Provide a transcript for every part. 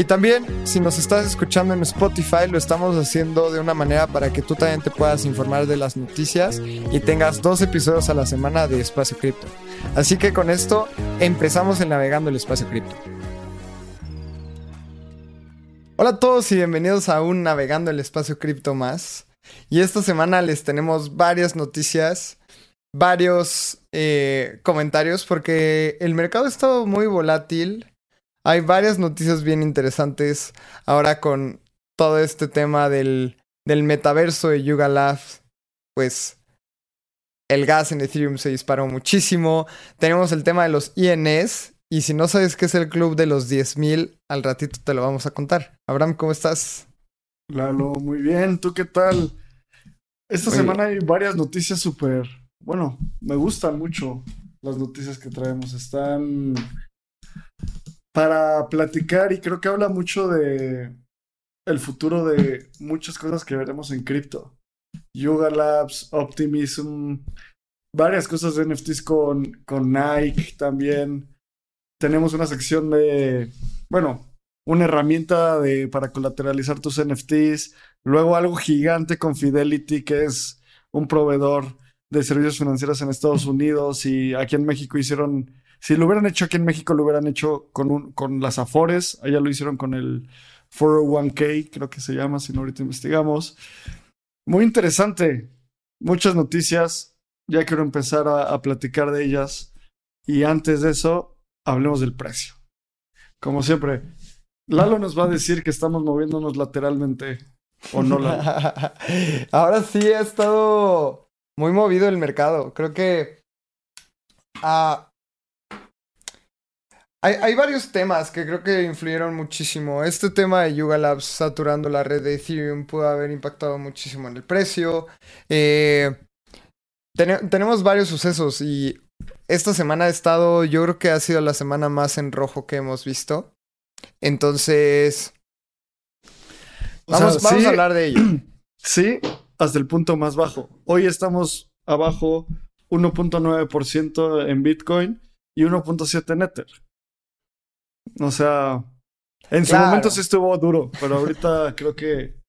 Y también, si nos estás escuchando en Spotify, lo estamos haciendo de una manera para que tú también te puedas informar de las noticias y tengas dos episodios a la semana de Espacio Cripto. Así que con esto empezamos en Navegando el Espacio Cripto. Hola a todos y bienvenidos a un Navegando el Espacio Cripto más. Y esta semana les tenemos varias noticias, varios eh, comentarios, porque el mercado ha estado muy volátil. Hay varias noticias bien interesantes ahora con todo este tema del, del metaverso de Yuga Labs. Pues el gas en Ethereum se disparó muchísimo. Tenemos el tema de los INS. Y si no sabes qué es el club de los 10.000, al ratito te lo vamos a contar. Abraham, ¿cómo estás? Lalo, muy bien. ¿Tú qué tal? Esta semana hay varias noticias súper... Bueno, me gustan mucho las noticias que traemos. Están para platicar y creo que habla mucho de el futuro de muchas cosas que veremos en cripto. Yuga Labs, Optimism, varias cosas de NFTs con, con Nike también. Tenemos una sección de, bueno, una herramienta de, para colateralizar tus NFTs. Luego algo gigante con Fidelity, que es un proveedor de servicios financieros en Estados Unidos y aquí en México hicieron, si lo hubieran hecho aquí en México, lo hubieran hecho con, un, con las Afores, allá lo hicieron con el 401k, creo que se llama, si no ahorita investigamos. Muy interesante, muchas noticias, ya quiero empezar a, a platicar de ellas y antes de eso, hablemos del precio. Como siempre, Lalo nos va a decir que estamos moviéndonos lateralmente. ¿O no, Lalo? Ahora sí ha estado muy movido el mercado. Creo que. ah, hay, hay, varios temas que creo que influyeron muchísimo. Este tema de Yuga Labs saturando la red de Ethereum pudo haber impactado muchísimo en el precio. Eh, ten tenemos varios sucesos y esta semana ha estado, yo creo que ha sido la semana más en rojo que hemos visto. Entonces, vamos, o sea, vamos sí, a hablar de ello. Sí, hasta el punto más bajo. Hoy estamos abajo 1.9% en Bitcoin y 1.7% en Ether. O sea, en su Claro. momento sí estuvo duro, pero ahorita creo que,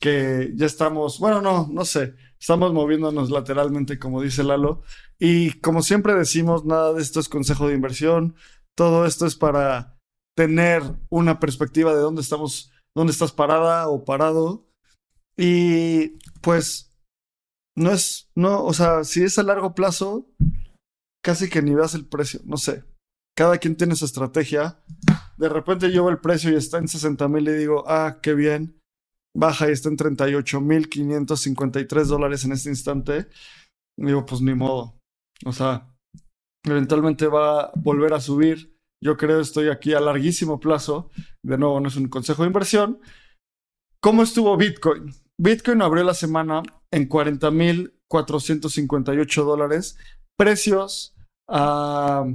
que ya estamos, bueno, no, no sé, estamos moviéndonos lateralmente, como dice Lalo. Y como siempre decimos, nada de esto es consejo de inversión, todo esto es para tener una perspectiva de dónde estamos, dónde estás parada o parado. Y pues no es, no, o sea, si es a largo plazo, casi que ni veas el precio, no sé. Cada quien tiene su estrategia. De repente yo veo el precio y está en 60 mil y digo, ah, qué bien. Baja y está en 38 mil 553 dólares en este instante. Y digo, pues ni modo. O sea, eventualmente va a volver a subir. Yo creo estoy aquí a larguísimo plazo. De nuevo, no es un consejo de inversión. ¿Cómo estuvo Bitcoin? Bitcoin abrió la semana en 40.458 dólares. Precios ah,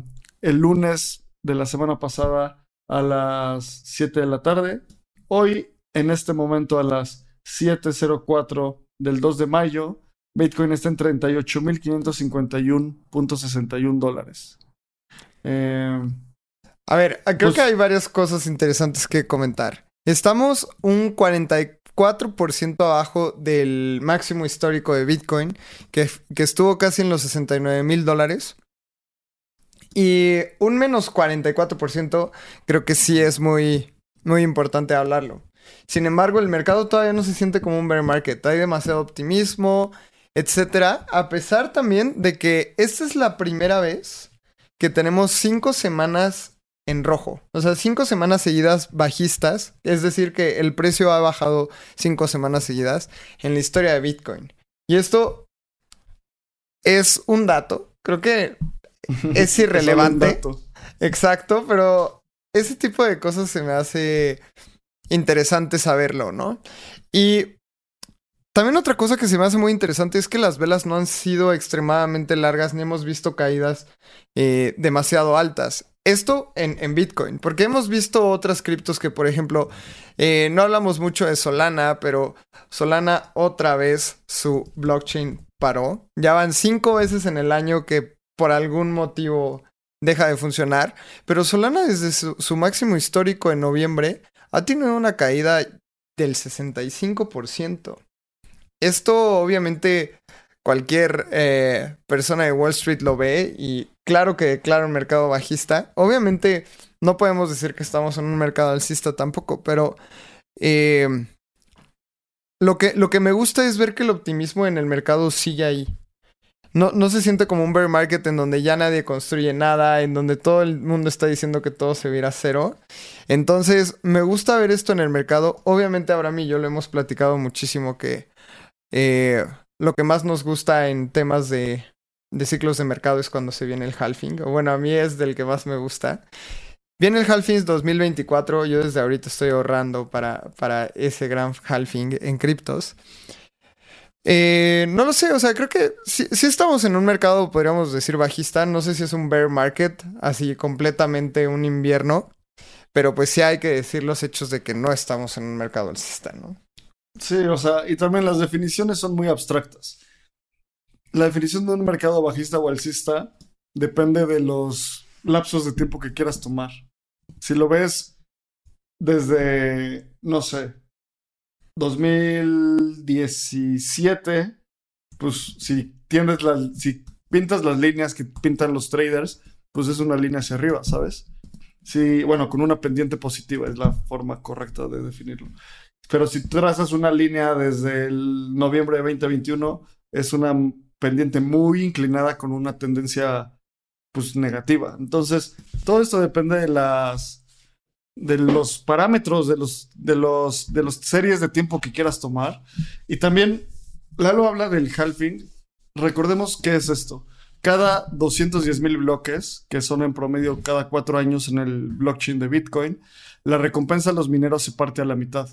el lunes de la semana pasada a las 7 de la tarde. Hoy, en este momento, a las 7.04 del 2 de mayo, Bitcoin está en 38.551.61 dólares. Eh, A ver, creo Pues- que hay varias cosas interesantes que comentar. Estamos un 44% abajo del máximo histórico de Bitcoin, que, que estuvo casi en los 69 mil dólares. Y un menos 44% creo que sí es muy, muy importante hablarlo. Sin embargo, el mercado todavía no se siente como un bear market. Hay demasiado optimismo, etcétera. A pesar también de que esta es la primera vez que tenemos cinco semanas en rojo. O sea, cinco semanas seguidas bajistas. Es decir, que el precio ha bajado cinco semanas seguidas en la historia de Bitcoin. Y esto es un dato. Creo que es irrelevante. Exacto, pero ese tipo de cosas se me hace interesante saberlo, ¿no? Y También otra cosa que se me hace muy interesante es que las velas no han sido extremadamente largas ni hemos visto caídas eh, demasiado altas. Esto en, Bitcoin, porque hemos visto otras criptos que, por ejemplo, eh, no hablamos mucho de Solana, pero Solana otra vez su blockchain paró. Ya van cinco veces en el año que por algún motivo deja de funcionar, pero Solana desde su, máximo histórico en noviembre ha tenido una caída del 65%. Esto obviamente cualquier eh, persona de Wall Street lo ve y claro que declara un mercado bajista. Obviamente no podemos decir que estamos en un mercado alcista tampoco, pero eh, lo, que, lo que me gusta es ver que el optimismo en el mercado sigue ahí. No, no se siente como un bear market en donde ya nadie construye nada, en donde todo el mundo está diciendo que todo se viera cero. Entonces, me gusta ver esto en el mercado. Obviamente, ahora a mí yo lo hemos platicado muchísimo que eh, lo que más nos gusta en temas de, ciclos de mercado es cuando se viene el halving. Bueno, a mí es del que más me gusta. Viene el halving 2024. Yo desde ahorita estoy ahorrando para, para ese gran halving en criptos. Eh, no lo sé, o sea, creo que si, estamos en un mercado, podríamos decir, bajista. No sé si es un bear market, así completamente un invierno. Pero pues sí hay que decir los hechos de que no estamos en un mercado alcista, ¿no? Sí, o sea, y también las definiciones son muy abstractas. La definición de un mercado bajista o alcista depende de los lapsos de tiempo que quieras tomar. Si lo ves desde, no sé, 2017, pues si tienes las, si pintas las líneas que pintan los traders, pues es una línea hacia arriba, ¿sabes? Sí, bueno, con una pendiente positiva es la forma correcta de definirlo. Pero si trazas una línea desde el noviembre de 2021, es una pendiente muy inclinada con una tendencia pues negativa. Entonces, todo esto depende de las de los parámetros de los de los de las series de tiempo que quieras tomar y también Lalo habla del halving. Recordemos qué es esto. Cada 210 mil bloques, que son en promedio cada cuatro años en el blockchain de Bitcoin, la recompensa a los mineros se parte a la mitad.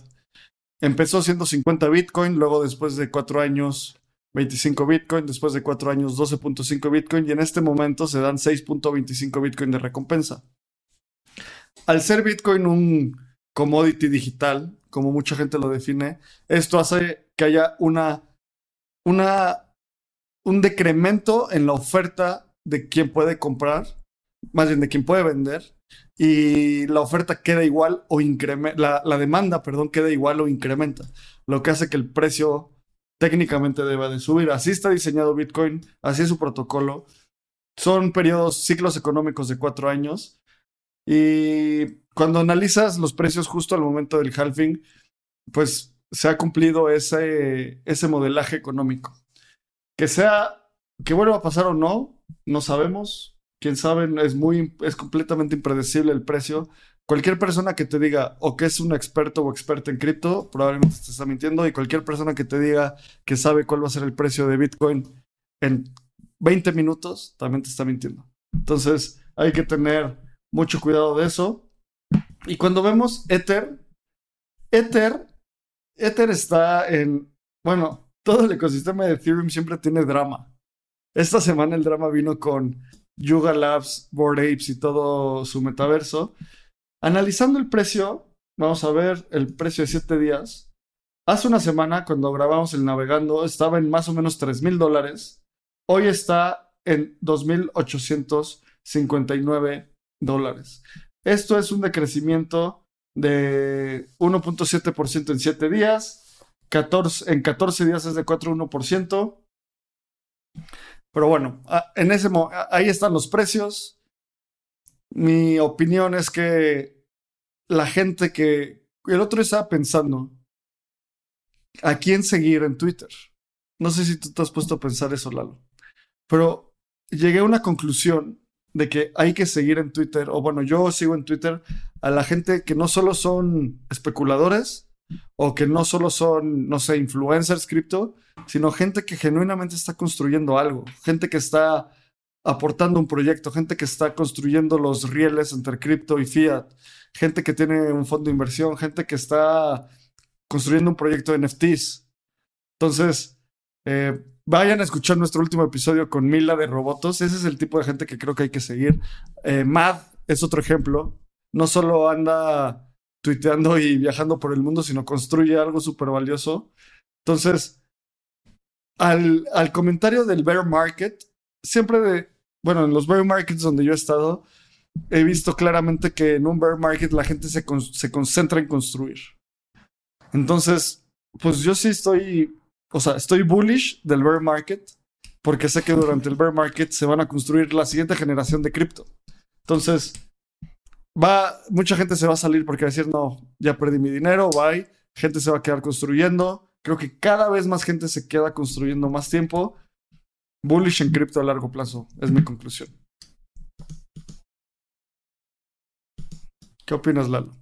Empezó siendo 50 Bitcoin, luego después de cuatro años 25 Bitcoin, después de cuatro años 12.5 Bitcoin y en este momento se dan 6.25 Bitcoin de recompensa. Al ser Bitcoin un commodity digital, como mucha gente lo define, esto hace que haya una, una, un decremento en la oferta de quien puede comprar, más bien de quien puede vender, y la oferta queda igual o incrementa, la, demanda, perdón, queda igual o incrementa, lo que hace que el precio técnicamente deba de subir. Así está diseñado Bitcoin, así es su protocolo. Son periodos, ciclos económicos de cuatro años. Y cuando analizas los precios justo al momento del halving, pues se ha cumplido ese, ese modelaje económico. Que sea, que vuelva a pasar o no, no sabemos quién sabe, es muy, es completamente impredecible el precio. Cualquier persona que te diga o que es un experto o experta en cripto, probablemente te está mintiendo. Y cualquier persona que te diga que sabe cuál va a ser el precio de Bitcoin en 20 minutos, también te está mintiendo. Entonces, hay que tener mucho cuidado de eso. Y cuando vemos Ether, Ether, Ether está en, bueno, todo el ecosistema de Ethereum siempre tiene drama. Esta semana el drama vino con Yuga Labs, Bored Apes y todo su metaverso. Analizando el precio, vamos a ver el precio de 7 días. Hace una semana, cuando grabamos el navegando, estaba en más o menos 3 mil dólares. Hoy está en 2.859 dólares. Esto es un decrecimiento de 1.7% en 7 días. 14, en 14 días es de 4.1%. Pero bueno, en ese ahí están los precios. Mi opinión es que la gente que el otro estaba pensando a quién seguir en Twitter. No sé si tú te has puesto a pensar eso, Lalo. Pero llegué a una conclusión de que hay que seguir en Twitter, o bueno, yo sigo en Twitter a la gente que no solo son especuladores o que no solo son, no sé, influencers cripto, sino gente que genuinamente está construyendo algo, gente que está aportando un proyecto, gente que está construyendo los rieles entre cripto y fiat, gente que tiene un fondo de inversión, gente que está construyendo un proyecto de NFTs. Entonces, eh, vayan a escuchar nuestro último episodio con Mila de Robotos. Ese es el tipo de gente que creo que hay que seguir. Eh, Mad es otro ejemplo. No solo anda tuiteando y viajando por el mundo, sino construye algo súper valioso. Entonces, al, al comentario del bear market, siempre de, bueno, en los bear markets donde yo he estado, he visto claramente que en un bear market la gente se, se concentra en construir. Entonces, pues yo sí estoy, o sea, estoy bullish del bear market porque sé que durante el bear market se van a construir la siguiente generación de cripto. Entonces, va, mucha gente se va a salir porque va a decir, no, ya perdí mi dinero, bye. Gente se va a quedar construyendo. Creo que cada vez más gente se queda construyendo más tiempo. Bullish en cripto a largo plazo, es mi conclusión. ¿Qué opinas, Lalo?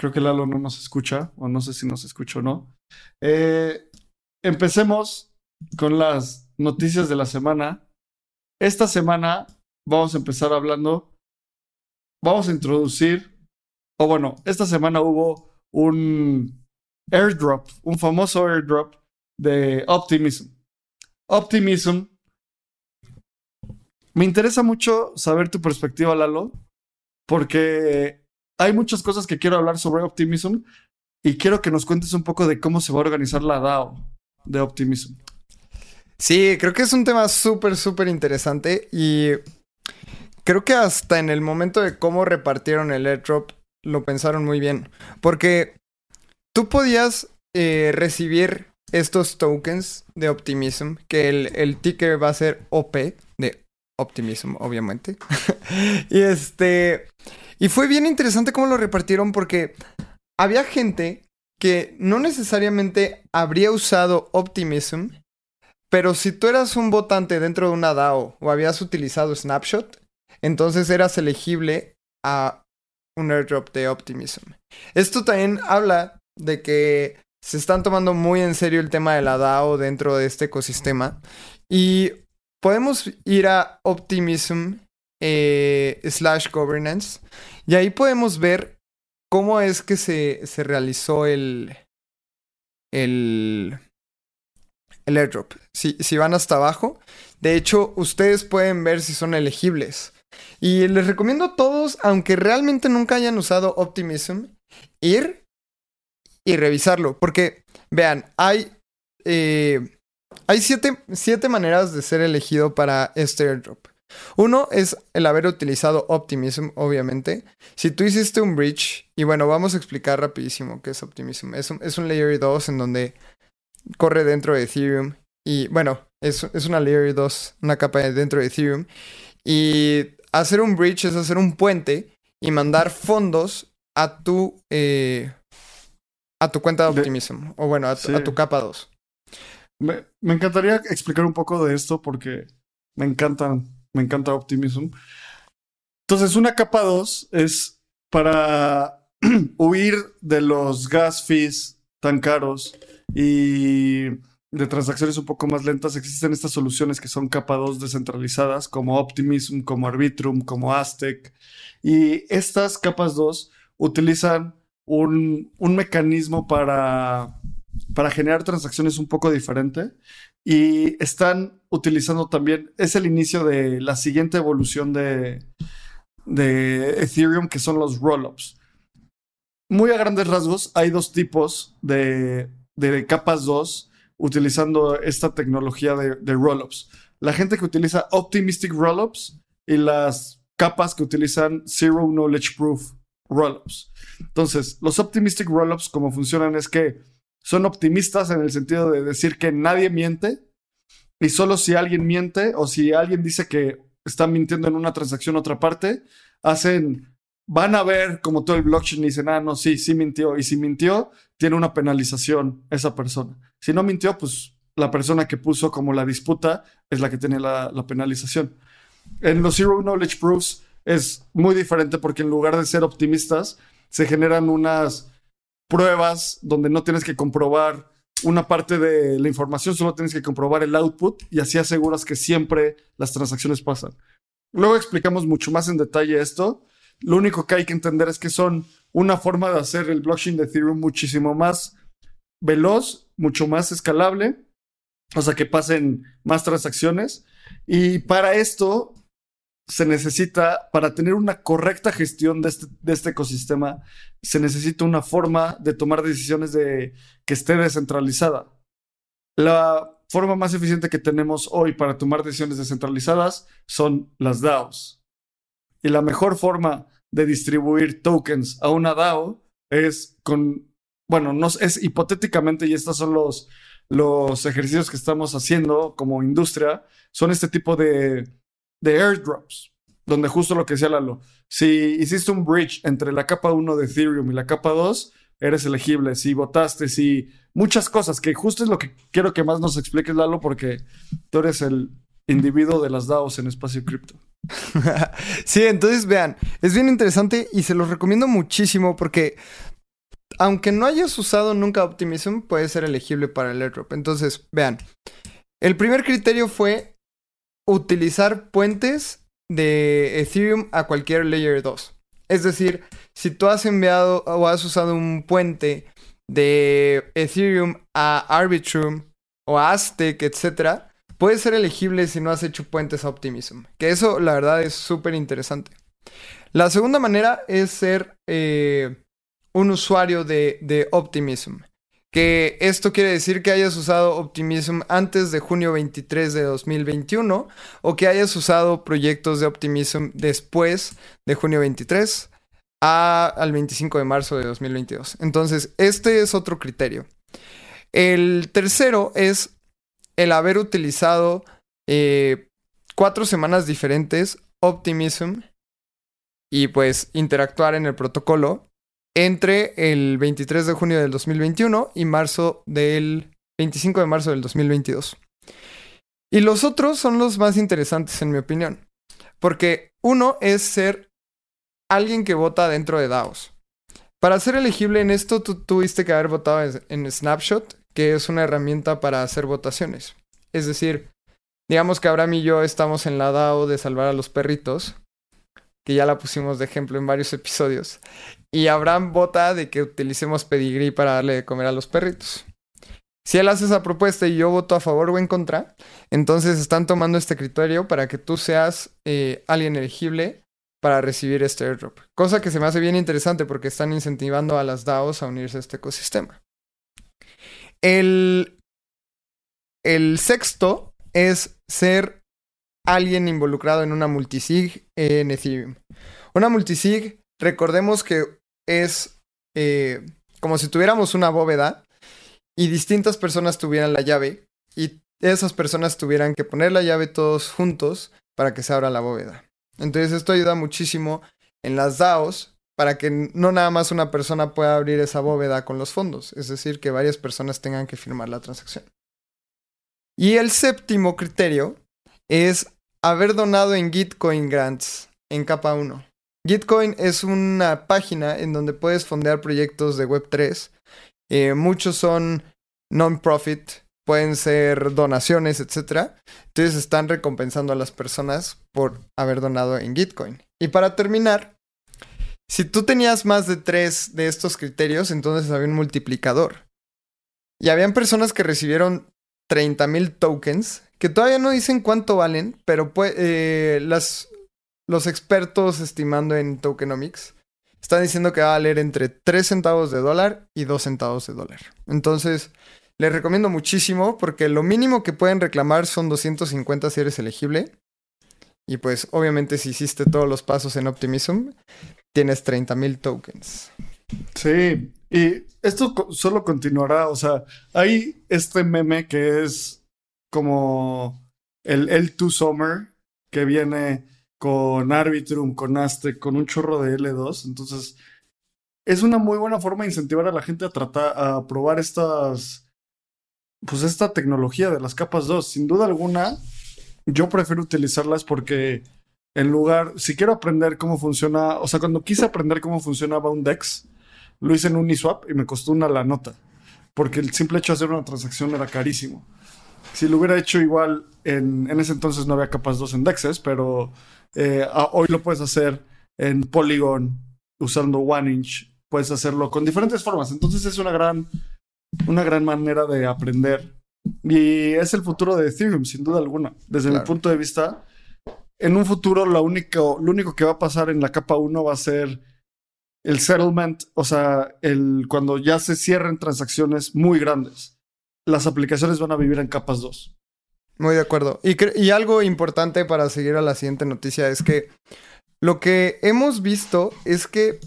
Creo que Lalo no nos escucha, o no sé si nos escucha o no. Eh, empecemos con las noticias de la semana. Esta semana vamos a empezar hablando, vamos a introducir, o bueno, esta semana hubo un airdrop, un famoso airdrop de Optimism. Optimism me interesa mucho saber tu perspectiva, Lalo, porque hay muchas cosas que quiero hablar sobre Optimism y quiero que nos cuentes un poco de cómo se va a organizar la DAO de Optimism. Sí, creo que es un tema súper, súper interesante y creo que hasta en el momento de cómo repartieron el airdrop lo pensaron muy bien, porque tú podías eh, recibir estos tokens de Optimism, que el, el ticker va a ser OP, de Optimism, obviamente. y este. Y fue bien interesante cómo lo repartieron porque había gente que no necesariamente habría usado Optimism, pero si tú eras un votante dentro de una DAO o habías utilizado Snapshot, entonces eras elegible a un airdrop de Optimism. Esto también habla de que se están tomando muy en serio el tema de la DAO dentro de este ecosistema. Y podemos ir a Optimism eh, slash governance y ahí podemos ver cómo es que se, se realizó el, el, el airdrop. Si, si van hasta abajo, de hecho, ustedes pueden ver si son elegibles. Y les recomiendo a todos, aunque realmente nunca hayan usado Optimism, ir y revisarlo. Porque, vean, hay eh, hay siete, maneras de ser elegido para este airdrop. Uno es el haber utilizado Optimism, obviamente. Si tú hiciste un bridge, y bueno, vamos a explicar rapidísimo qué es Optimism. Es un, es un Layer 2 en donde corre dentro de Ethereum. Y bueno, es, es una Layer 2, una capa dentro de Ethereum. Y hacer un bridge es hacer un puente y mandar fondos a tu, eh, a tu cuenta de Optimism. O bueno, a, a tu capa 2. Me, encantaría explicar un poco de esto porque me encantan, me encanta Optimism. Entonces, una capa 2 es para huir de los gas fees tan caros y de transacciones un poco más lentas. Existen estas soluciones que son capa 2 descentralizadas, como Optimism, como Arbitrum, como Aztec. Y estas capas 2 utilizan un, un mecanismo para para generar transacciones un poco diferente y están utilizando también, es el inicio de la siguiente evolución de, de Ethereum que son los rollups. Muy a grandes rasgos, hay dos tipos de, de capas 2 utilizando esta tecnología de, de rollups. La gente que utiliza Optimistic Rollups y las capas que utilizan Zero Knowledge Proof Rollups. Entonces, los Optimistic Rollups, como funcionan es que son optimistas en el sentido de decir que nadie miente y solo si alguien miente o si alguien dice que está mintiendo en una transacción otra parte, hacen, van a ver como todo el blockchain y dicen, ah, no, sí, sí mintió. Y si mintió, tiene una penalización esa persona. Si no mintió, pues la persona que puso como la disputa es la que tiene la, la penalización. En los Zero Knowledge Proofs es muy diferente porque en lugar de ser optimistas, se generan unas pruebas donde no tienes que comprobar una parte de la información, solo tienes que comprobar el output y así aseguras que siempre las transacciones pasan. Luego explicamos mucho más en detalle esto. Lo único que hay que entender es que son una forma de hacer el blockchain de Ethereum muchísimo más veloz, mucho más escalable, o sea, que pasen más transacciones. Y para esto se necesita, para tener una correcta gestión de este, de este ecosistema, se necesita una forma de tomar decisiones de que esté descentralizada. La forma más eficiente que tenemos hoy para tomar decisiones descentralizadas son las DAOs. Y la mejor forma de distribuir tokens a una DAO es con, bueno, no, es hipotéticamente, y estos son los, los ejercicios que estamos haciendo como industria, son este tipo de, de airdrops, donde justo lo que decía Lalo, si hiciste un bridge entre la capa 1 de Ethereum y la capa 2, eres elegible, si votaste, si muchas cosas, que justo es lo que quiero que más nos expliques, Lalo, porque tú eres el individuo de las DAOs en espacio cripto. sí, entonces vean, es bien interesante y se los recomiendo muchísimo porque aunque no hayas usado nunca Optimism, puede ser elegible para el airdrop. Entonces, vean, el primer criterio fue utilizar puentes de Ethereum a cualquier layer 2. Es decir, si tú has enviado o has usado un puente de Ethereum a Arbitrum o a Aztec, etc., puede ser elegible si no has hecho puentes a Optimism. Que eso, la verdad, es súper interesante. La segunda manera es ser eh, un usuario de, de Optimism. Que esto quiere decir que hayas usado Optimism antes de junio 23 de 2021 o que hayas usado proyectos de Optimism después de junio 23 al 25 de marzo de 2022. Entonces, este es otro criterio. El tercero es el haber utilizado eh, cuatro semanas diferentes Optimism y pues interactuar en el protocolo entre el 23 de junio del 2021 y marzo del 25 de marzo del 2022. Y los otros son los más interesantes en mi opinión, porque uno es ser alguien que vota dentro de DAOs. Para ser elegible en esto, tú tuviste que haber votado en Snapshot, que es una herramienta para hacer votaciones. Es decir, digamos que Abraham y yo estamos en la DAO de salvar a los perritos, que ya la pusimos de ejemplo en varios episodios. Y Abraham vota de que utilicemos pedigrí para darle de comer a los perritos. Si él hace esa propuesta y yo voto a favor o en contra, entonces están tomando este criterio para que tú seas eh, alguien elegible para recibir este airdrop. Cosa que se me hace bien interesante porque están incentivando a las DAOs a unirse a este ecosistema. El, el sexto es ser alguien involucrado en una multisig en Ethereum. Una multisig, recordemos que es eh, como si tuviéramos una bóveda y distintas personas tuvieran la llave y esas personas tuvieran que poner la llave todos juntos para que se abra la bóveda. Entonces esto ayuda muchísimo en las DAOs para que no nada más una persona pueda abrir esa bóveda con los fondos, es decir, que varias personas tengan que firmar la transacción. Y el séptimo criterio es haber donado en Gitcoin Grants en capa 1. Gitcoin es una página en donde puedes fondear proyectos de Web3. Eh, muchos son non-profit pueden ser donaciones, etc. Entonces están recompensando a las personas por haber donado en Gitcoin. Y para terminar, si tú tenías más de tres de estos criterios, entonces había un multiplicador. Y habían personas que recibieron 30.000 tokens, que todavía no dicen cuánto valen, pero eh, las, los expertos estimando en tokenomics están diciendo que va a valer entre 3 centavos de dólar y 2 centavos de dólar. Entonces, les recomiendo muchísimo porque lo mínimo que pueden reclamar son 250 si eres elegible. Y pues obviamente si hiciste todos los pasos en Optimism, tienes 30.000 tokens. Sí, y esto solo continuará, o sea, hay este meme que es como el L2 Summer que viene con Arbitrum, con Aztec, con un chorro de L2, entonces es una muy buena forma de incentivar a la gente a tratar, a probar estas pues esta tecnología de las capas 2. Sin duda alguna, yo prefiero utilizarlas porque en lugar, si quiero aprender cómo funciona, o sea, cuando quise aprender cómo funcionaba un DEX, lo hice en Uniswap y me costó una la nota, porque el simple hecho de hacer una transacción era carísimo. Si lo hubiera hecho igual, en, ese entonces no había capas 2 en DEXes, pero eh, hoy lo puedes hacer en Polygon usando OneInch puedes hacerlo con diferentes formas. Entonces es una gran, una gran manera de aprender. Y es el futuro de Ethereum, sin duda alguna. Desde mi punto de vista, en un futuro lo único, lo único que va a pasar en la capa 1 va a ser el settlement, o sea, el, cuando ya se cierren transacciones muy grandes. Las aplicaciones van a vivir en capas 2. Muy de acuerdo. Y, algo importante para seguir a la siguiente noticia es que lo que hemos visto es que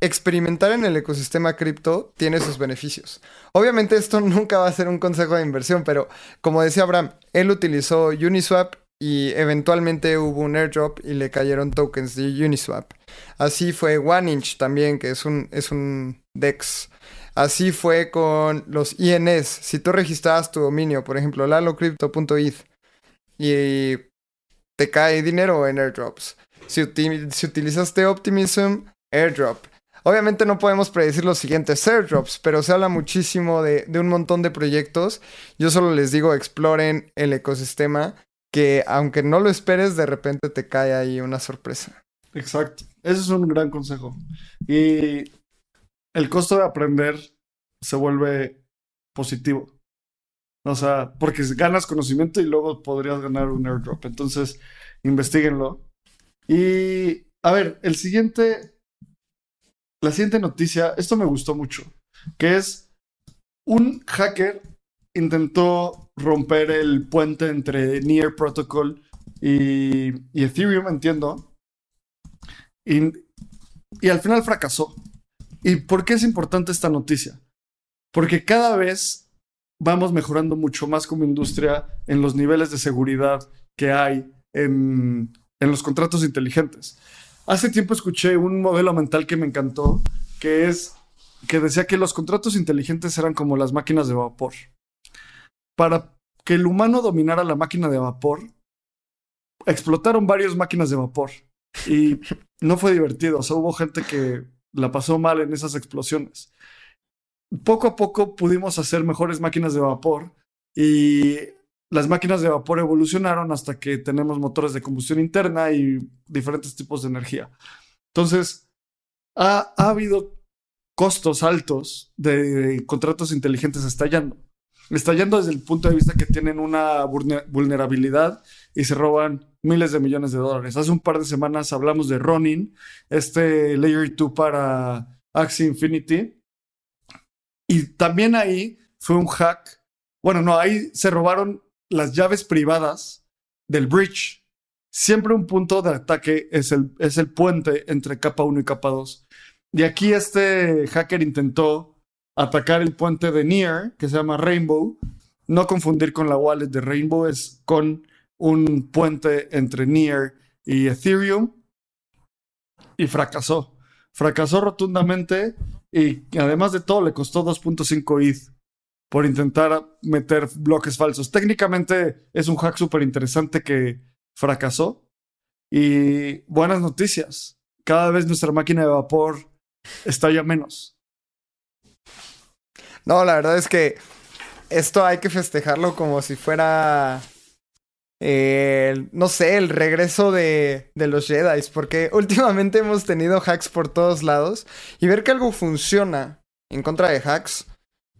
experimentar en el ecosistema cripto tiene sus beneficios. Obviamente esto nunca va a ser un consejo de inversión, pero como decía Abraham, él utilizó Uniswap y eventualmente hubo un airdrop y le cayeron tokens de Uniswap. Así fue OneInch también, que es un, es un DEX. Así fue con los INS. Si tú registrabas tu dominio, por ejemplo, lalocrypto.eth, y te cae dinero en airdrops. Si, si utilizaste Optimism, airdrop. Obviamente no podemos predecir los siguientes airdrops, pero se habla muchísimo de, de, un montón de proyectos. Yo solo les digo, exploren el ecosistema que aunque no lo esperes, de repente te cae ahí una sorpresa. Exacto. Ese es un gran consejo. Y el costo de aprender se vuelve positivo. O sea, porque ganas conocimiento y luego podrías ganar un airdrop. Entonces, investiguenlo. Y, a ver, el siguiente, la siguiente noticia, esto me gustó mucho, que es un hacker intentó romper el puente entre Near Protocol y, Ethereum, entiendo. Y, y al final fracasó. ¿Y por qué es importante esta noticia? Porque cada vez vamos mejorando mucho más como industria en los niveles de seguridad que hay en, en los contratos inteligentes. Hace tiempo escuché un modelo mental que me encantó, que es que decía que los contratos inteligentes eran como las máquinas de vapor para que el humano dominara la máquina de vapor, explotaron varias máquinas de vapor. Y no fue divertido. O hubo gente que la pasó mal en esas explosiones. Poco a poco pudimos hacer mejores máquinas de vapor y las máquinas de vapor evolucionaron hasta que tenemos motores de combustión interna y diferentes tipos de energía. Entonces, ha, ha habido costos altos de contratos inteligentes estallando estallando desde el punto de vista que tienen una vulnerabilidad y se roban miles de millones de dólares. Hace un par de semanas hablamos de Ronin, este Layer 2 para Axie Infinity. Y también ahí fue un hack. Bueno, no, ahí se robaron las llaves privadas del bridge. Siempre un punto de ataque es el, es el puente entre capa 1 y capa 2. Y aquí este hacker intentó atacar el puente de Near, que se llama Rainbow. No confundir con la wallet de Rainbow, es con un puente entre Near y Ethereum. Y fracasó. Fracasó rotundamente y además de todo le costó 2.5 ETH por intentar meter bloques falsos. Técnicamente es un hack súper interesante que fracasó. Y buenas noticias. Cada vez nuestra máquina de vapor estalla menos. No, la verdad es que esto hay que festejarlo como si fuera, no sé, el regreso de, de los Jedi, porque últimamente hemos tenido hacks por todos lados y ver que algo funciona en contra de hacks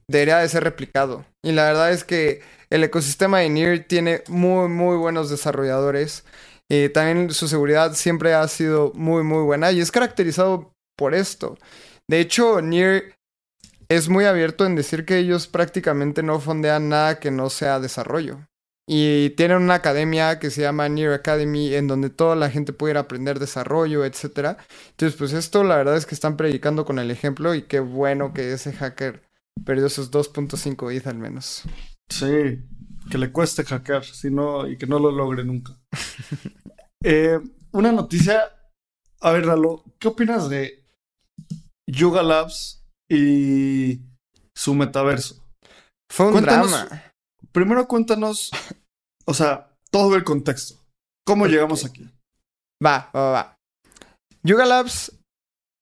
debería de ser replicado. Y la verdad es que el ecosistema de Nier tiene muy, muy buenos desarrolladores. Y también su seguridad siempre ha sido muy, muy buena y es caracterizado por esto. De hecho, Nier es muy abierto en decir que ellos prácticamente no fondean nada que no sea desarrollo. Y tienen una academia que se llama Near Academy, en donde toda la gente puede aprender desarrollo, etc. Entonces, pues esto la verdad es que están predicando con el ejemplo y qué bueno que ese hacker perdió sus 2.5 ETH al menos. Sí, que le cueste hackear, si y que no lo logre nunca. Eh, una noticia, a ver, Lalo, ¿qué opinas de Yuga Labs y su metaverso. Fue un drama. Primero cuéntanos, o sea, todo el contexto. ¿Cómo llegamos aquí? Va, va, va. Yuga Labs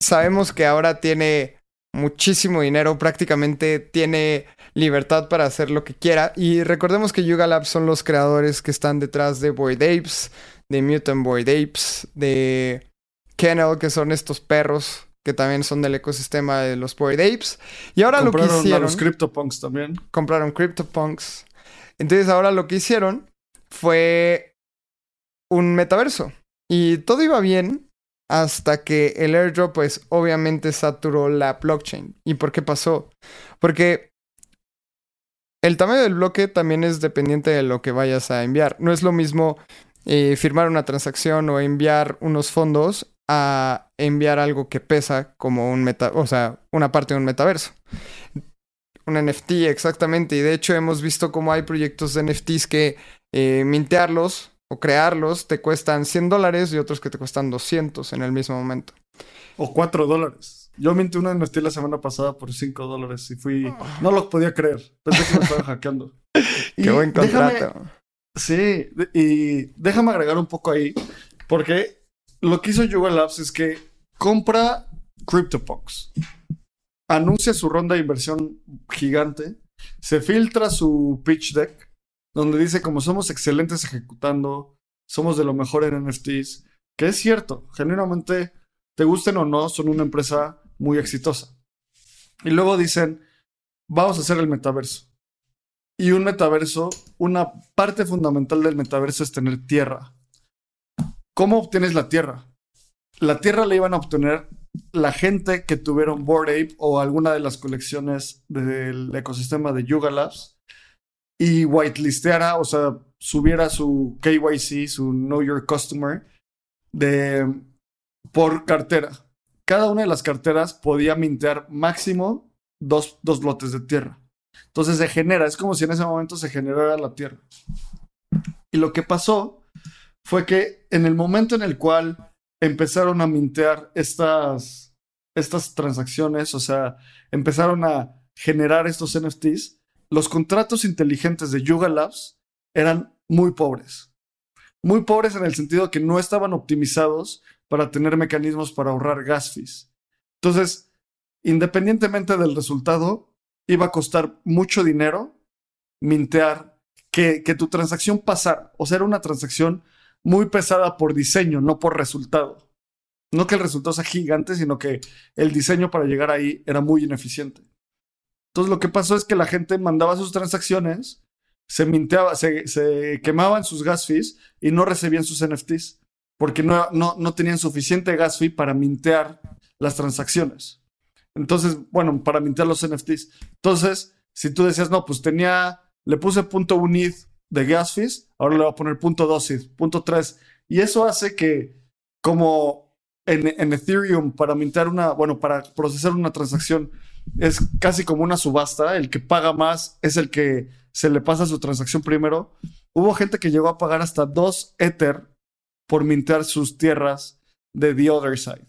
sabemos que ahora tiene muchísimo dinero, prácticamente tiene libertad para hacer lo que quiera. Y recordemos que Yuga Labs son los creadores que están detrás de Boyd Apes, de Mutant Boyd Apes, de Kennel, que son estos perros que también son del ecosistema de los Bored Apes. Y ahora lo que Compraron hicieron... los CryptoPunks también. compraron CryptoPunks. Entonces ahora lo que hicieron fue un metaverso. Y todo iba bien hasta que el airdrop pues obviamente saturó la blockchain. ¿Y por qué pasó? Porque el tamaño del bloque también es dependiente de lo que vayas a enviar. No es lo mismo eh, firmar una transacción o enviar unos fondos a enviar algo que pesa como un meta, o sea, una parte de un metaverso. Un NFT, exactamente. Y de hecho hemos visto cómo hay proyectos de NFTs que eh, mintearlos o crearlos te cuestan 100 dólares y otros que te cuestan 200 en el mismo momento. O 4 dólares. Yo minté una NFT la semana pasada por 5 dólares y fui... No lo podía creer. Pensé que me estaban hackeando. Y Qué buen déjame- contrato. Sí, y déjame agregar un poco ahí, porque lo que hizo Yuga Labs es que compra CryptoPunks, anuncia su ronda de inversión gigante, se filtra su pitch deck, donde dice como somos excelentes ejecutando, somos de lo mejor en NFTs, que es cierto, genuinamente, te gusten o no, son una empresa muy exitosa. Y luego dicen, vamos a hacer el metaverso. Y un metaverso, una parte fundamental del metaverso es tener tierra. ¿Cómo obtienes la tierra? La tierra la iban a obtener la gente que tuvieron Bored Ape o alguna de las colecciones del ecosistema de Yuga Labs y whitelisteara, o sea, subiera su KYC, su Know Your Customer, de, por cartera. Cada una de las carteras podía mintear máximo dos, dos lotes de tierra. Entonces se genera, es como si en ese momento se generara la tierra. Y lo que pasó fue que en el momento en el cual empezaron a mintear estas, estas transacciones, o sea, empezaron a generar estos NFTs, los contratos inteligentes de Yuga Labs eran muy pobres. Muy pobres en el sentido que no estaban optimizados para tener mecanismos para ahorrar gas fees. Entonces, independientemente del resultado, iba a costar mucho dinero mintear que, que tu transacción pasara. O sea, era una transacción muy pesada por diseño, no por resultado. No que el resultado sea gigante, sino que el diseño para llegar ahí era muy ineficiente. Entonces lo que pasó es que la gente mandaba sus transacciones, se minteaba, se, quemaban sus gas fees y no recibían sus NFTs, porque no, no, no tenían suficiente gas fee para mintear las transacciones. Entonces, bueno, para mintear los NFTs. Entonces, si tú decías, no, pues tenía, le puse punto un ETH de gas fees, ahora le voy a poner punto dos ETH, punto tres. Y eso hace que, como en, en Ethereum, para mintear una, bueno, para procesar una transacción, es casi como una subasta, el que paga más es el que se le pasa su transacción primero. Hubo gente que llegó a pagar hasta dos Ether por mintear sus tierras de The Other Side.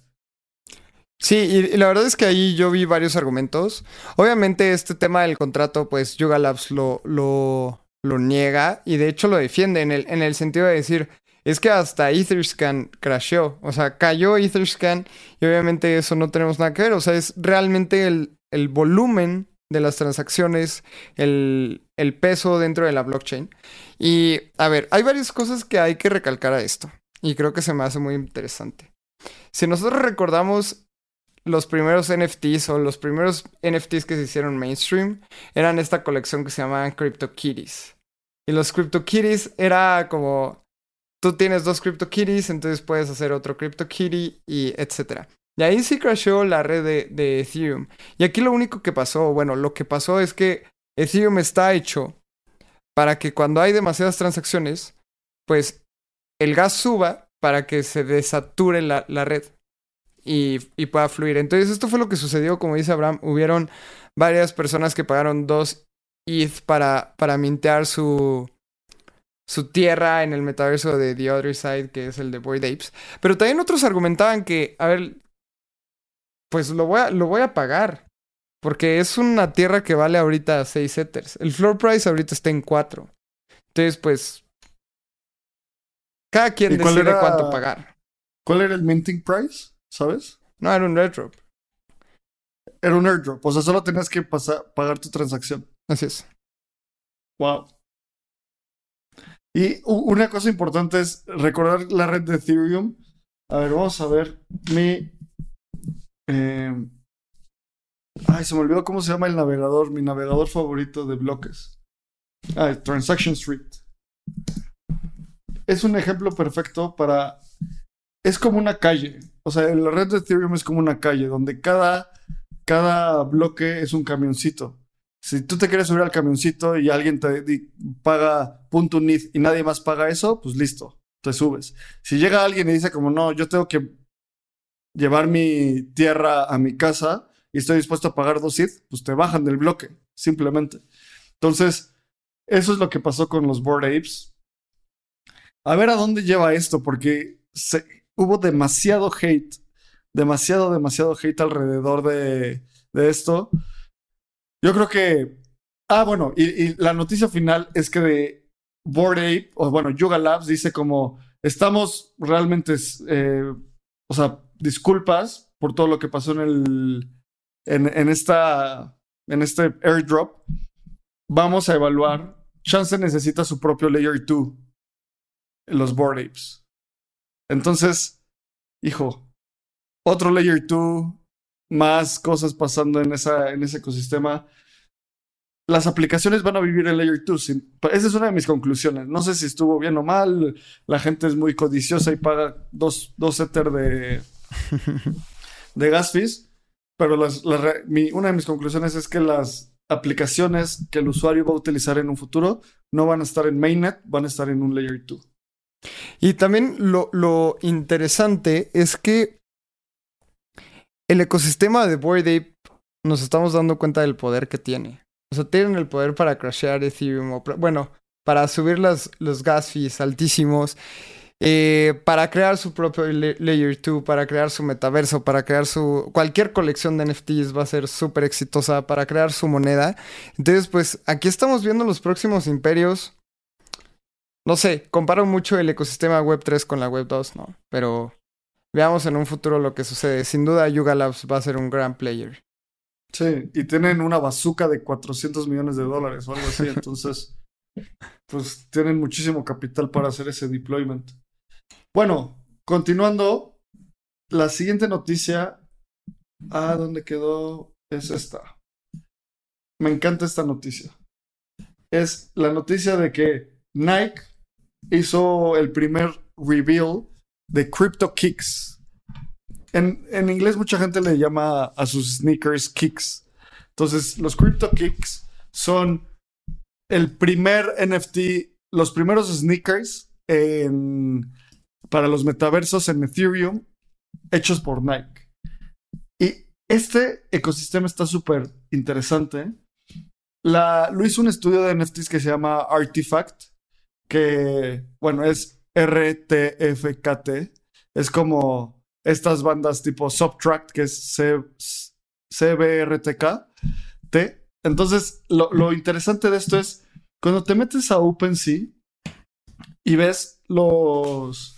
Sí, y, la verdad es que ahí yo vi varios argumentos. Obviamente este tema del contrato, pues Yuga Labs lo, lo, lo niega y de hecho lo defiende en el, en el sentido de decir, es que hasta Etherscan crasheó, o sea, cayó Etherscan y obviamente eso no tenemos nada que ver, o sea, es realmente el, el volumen de las transacciones, el, peso dentro de la blockchain. Y a ver, hay varias cosas que hay que recalcar a esto y creo que se me hace muy interesante. Si nosotros recordamos los primeros NFTs o los primeros NFTs que se hicieron mainstream eran esta colección que se llamaban CryptoKitties. Y los CryptoKitties era como tú tienes dos CryptoKitties, entonces puedes hacer otro CryptoKitty y etcétera. Y ahí sí crashó la red de, Ethereum. Y aquí lo único que pasó, bueno, lo que pasó es que Ethereum está hecho para que cuando hay demasiadas transacciones, pues el gas suba para que se desature la, la red y, y pueda fluir. Entonces esto fue lo que sucedió, como dice Abraham, hubieron varias personas que pagaron dos ETH para, para mintear su, su tierra en el metaverso de The Other Side, que es el de Boyd Apes. Pero también otros argumentaban que, a ver, pues lo voy a, lo voy a pagar. Porque es una tierra que vale ahorita 6 Ethers. El floor price ahorita está en 4. Entonces, pues. Cada quien ¿Y cuál decide era- cuánto pagar. ¿Cuál era el minting price? ¿Sabes? No, era un airdrop. Era un airdrop. O sea, solo tenías que pasar, pagar tu transacción. Así es. Wow. Y una cosa importante es recordar la red de Ethereum. A ver, vamos a ver mi Eh, ay, se me olvidó cómo se llama el navegador, mi navegador favorito de bloques. Ah, Transaction Street. Es un ejemplo perfecto para... Es como una calle. O sea, la red de Ethereum es como una calle donde cada, cada bloque es un camioncito. Si tú te quieres subir al camioncito y alguien te paga punto .nith y nadie más paga eso, pues listo, te subes. Si llega alguien y dice como no, yo tengo que llevar mi tierra a mi casa y estoy dispuesto a pagar dos ETH, pues te bajan del bloque, simplemente. Entonces, eso es lo que pasó con los Board Apes. A ver a dónde lleva esto, porque hubo demasiado hate, demasiado, demasiado hate alrededor de, de esto. Yo creo que. Ah, bueno, y, la noticia final es que de Board Ape, o bueno, Yuga Labs dice como: estamos realmente. Eh, o sea, disculpas por todo lo que pasó en el. En, esta. En este airdrop. Vamos a evaluar. Chance necesita su propio Layer 2. Los Board Apes. Entonces, hijo, otro Layer 2 más cosas pasando en, esa, en ese ecosistema. Las aplicaciones van a vivir en Layer 2. Esa es una de mis conclusiones. No sé si estuvo bien o mal. La gente es muy codiciosa y paga dos, dos Ether de, de gas fees. Pero una de mis conclusiones es que las aplicaciones que el usuario va a utilizar en un futuro no van a estar en mainnet, van a estar en un Layer 2. Y también lo, lo interesante es que el ecosistema de Bored Ape nos estamos dando cuenta del poder que tiene. O sea, tienen el poder para crashear Ethereum, bueno, para subir los gas fees altísimos, eh, para crear su propio Layer 2, para crear su metaverso, para crear su... Cualquier colección de NFTs va a ser súper exitosa para crear su moneda. Entonces, pues aquí estamos viendo los próximos imperios. No sé, comparo mucho el ecosistema Web 3 con la Web 2, ¿no? Pero veamos en un futuro lo que sucede. Sin duda, Yuga Labs va a ser un gran player. Sí, y tienen una bazooka de 400 millones de dólares o algo así, entonces, pues tienen muchísimo capital para hacer ese deployment. Bueno, continuando, la siguiente noticia, ah, ¿dónde quedó? Es esta. Me encanta esta noticia. Es la noticia de que Nike hizo el primer reveal de Crypto Kicks. En, en, inglés mucha gente le llama a sus sneakers kicks. Entonces, los Crypto Kicks son el primer NFT, los primeros sneakers para los metaversos en Ethereum hechos por Nike. Y este ecosistema está súper interesante. Lo hizo un estudio de NFTs que se llama Artifact, que, bueno, es RTFKT. Es como estas bandas tipo Subtract, que es. T. Entonces, lo, lo interesante de esto es, cuando te metes a OpenSea y ves los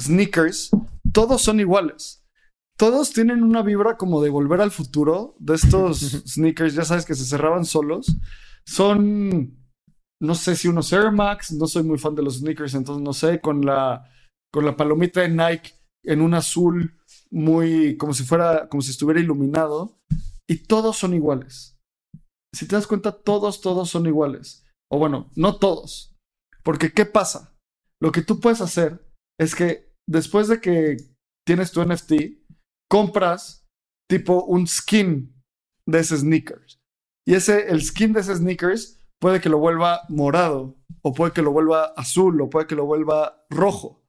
sneakers, todos son iguales. Todos tienen una vibra como de volver al futuro, de estos sneakers, ya sabes que se cerraban solos. Son no sé si unos Air Max, no soy muy fan de los sneakers, entonces no sé, con la, con la palomita de Nike en un azul muy, como si fuera, como si estuviera iluminado, y todos son iguales. Si te das cuenta, todos, todos son iguales. O bueno, no todos. Porque ¿qué pasa? Lo que tú puedes hacer es que después de que tienes tu NFT, compras tipo un skin de ese sneakers. Y ese, el skin de ese sneakers puede que lo vuelva morado, o puede que lo vuelva azul, o puede que lo vuelva rojo.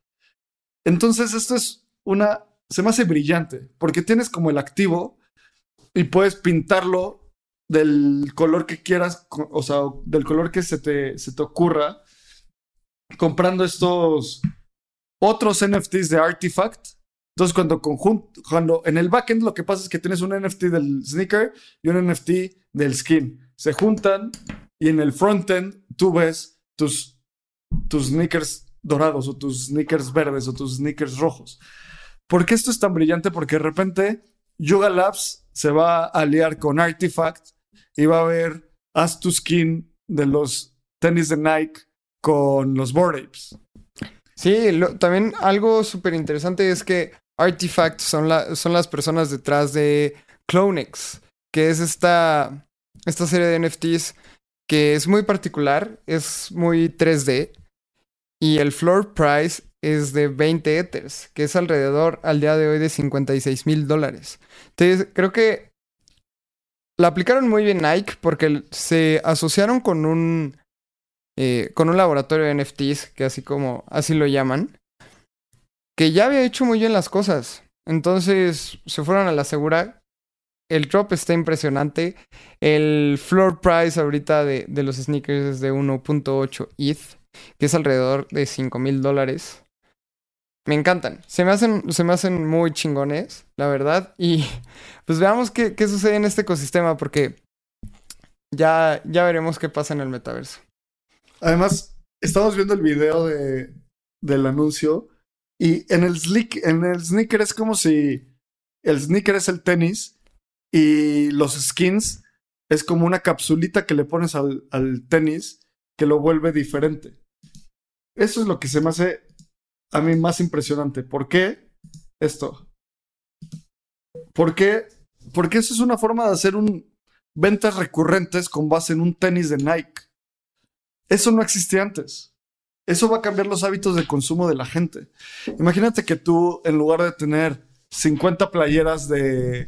Entonces, esto es una. Se me hace brillante, porque tienes como el activo y puedes pintarlo del color que quieras, o sea, del color que se te, se te ocurra, comprando estos otros NFTs de Artifact. Entonces, cuando, en el backend lo que pasa es que tienes un NFT del sneaker y un NFT del skin. Se juntan y en el frontend tú ves tus, tus sneakers dorados o tus sneakers verdes o tus sneakers rojos. ¿Por qué esto es tan brillante? Porque de repente Yoga Labs se va a aliar con Artifact y va a ver Haz tu skin de los tenis de Nike con los Bored Apes. Sí, también algo súper interesante es que Artifact son, la, son las personas detrás de Clonex, que es esta, esta serie de NFTs que es muy particular, es muy 3D. Y el floor price es de 20 Ethers, que es alrededor al día de hoy de 56 mil dólares. Entonces, creo que la aplicaron muy bien Nike porque se asociaron con un, eh, con un laboratorio de NFTs, que así como así lo llaman, que ya había hecho muy bien las cosas. Entonces se fueron a la segura. El drop está impresionante. El floor price ahorita de, de los sneakers es de 1.8 ETH, que es alrededor de 5 mil dólares. Me encantan. Se me, hacen, se me hacen muy chingones, la verdad. Y pues veamos qué, qué sucede en este ecosistema, porque ya, ya veremos qué pasa en el metaverso. Además, estamos viendo el video de, del anuncio y en el, sneaker es como si el sneaker es el tenis y los skins es como una capsulita que le pones al, al tenis que lo vuelve diferente. Eso es lo que se me hace a mí más impresionante. ¿Por qué esto? ¿Por qué? Porque eso es una forma de hacer un ventas recurrentes con base en un tenis de Nike. Eso no existía antes. Eso va a cambiar los hábitos de consumo de la gente. Imagínate que tú, en lugar de tener 50 playeras de,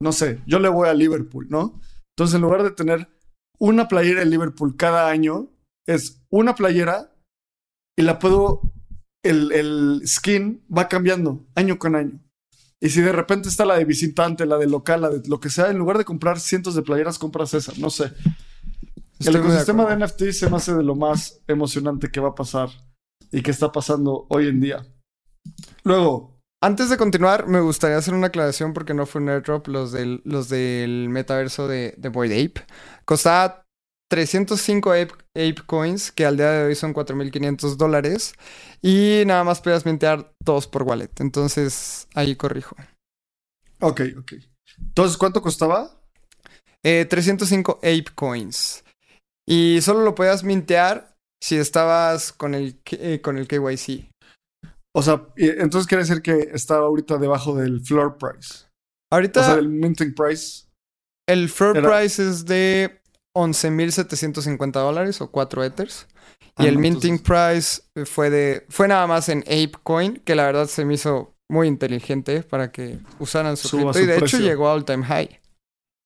no sé, yo le voy a Liverpool, ¿no? Entonces, en lugar de tener una playera de Liverpool cada año, es una playera y la puedo, el, el skin va cambiando año con año. Y si de repente está la de visitante, la de local, la de lo que sea, en lugar de comprar cientos de playeras, compras esa, no sé. Estoy el de ecosistema de. NFT se me hace de lo más emocionante que va a pasar y que está pasando hoy en día. Luego, Antes de continuar, me gustaría hacer una aclaración porque no fue un airdrop los del, los del metaverso de, de Boyd Ape. Costaba 305 Ape, Ape Coins, que al día de hoy son 4.500 dólares. Y nada más podías mintear dos por wallet. Entonces, ahí corrijo. ok, ok. Entonces, ¿cuánto costaba? Eh, 305 Ape Coins. Y solo lo podías mintear si estabas con el, eh, con el KYC. O sea, entonces quiere decir que estaba ahorita debajo del floor price. Ahorita O sea, del minting price. el floor era- price es de 11.750 dólares o 4 ethers. Ah, Y el no, minting entonces- price fue de fue nada más en ApeCoin, que la verdad se me hizo muy inteligente para que usaran su Suba cripto. su Y de hecho llegó a all time high.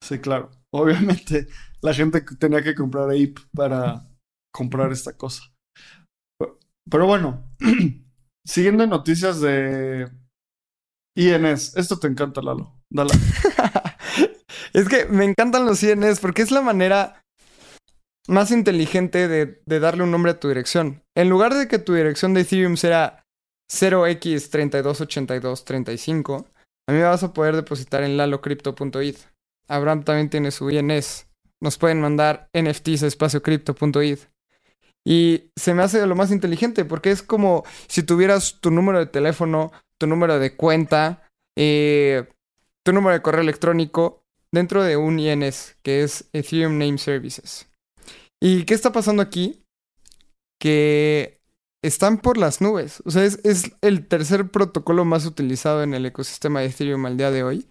Sí, claro. Obviamente, la gente tenía que comprar Ape para comprar esta cosa. Pero- bueno, siguiendo en noticias de INS. Esto te encanta, Lalo. Dale. es que me encantan los CNS porque es la manera más inteligente de, de darle un nombre a tu dirección. En lugar de que tu dirección de Ethereum sea 0x328235, a mí me vas a poder depositar en lalocrypto.id. Abraham también tiene su INS. Nos pueden mandar NFTs a espaciocrypto.id. Y se me hace lo más inteligente porque es como si tuvieras tu número de teléfono, tu número de cuenta, eh, tu número de correo electrónico dentro de un INS, que es Ethereum Name Services. ¿Y qué está pasando aquí? Que están por las nubes. O sea, es, es el tercer protocolo más utilizado en el ecosistema de Ethereum al día de hoy.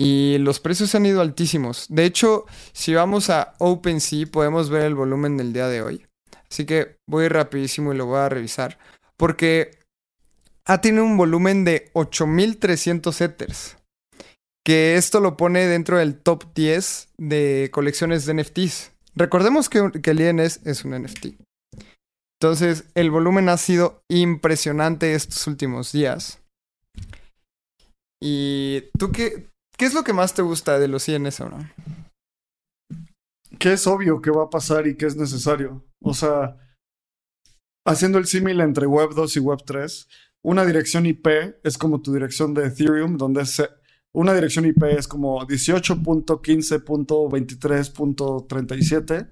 Y los precios han ido altísimos. De hecho, si vamos a OpenSea, podemos ver el volumen del día de hoy. Así que voy rapidísimo y lo voy a revisar. Porque ha tenido un volumen de 8300 Ethers. Que esto lo pone dentro del top 10 de colecciones de NFTs. Recordemos que, que el INS es un NFT. Entonces, el volumen ha sido impresionante estos últimos días. ¿Y tú qué, qué es lo que más te gusta de los INS ahora? Que es obvio que va a pasar y que es necesario. O sea, haciendo el símil entre Web 2 y Web 3, una dirección IP es como tu dirección de Ethereum, donde una dirección IP es como 18.15.23.37.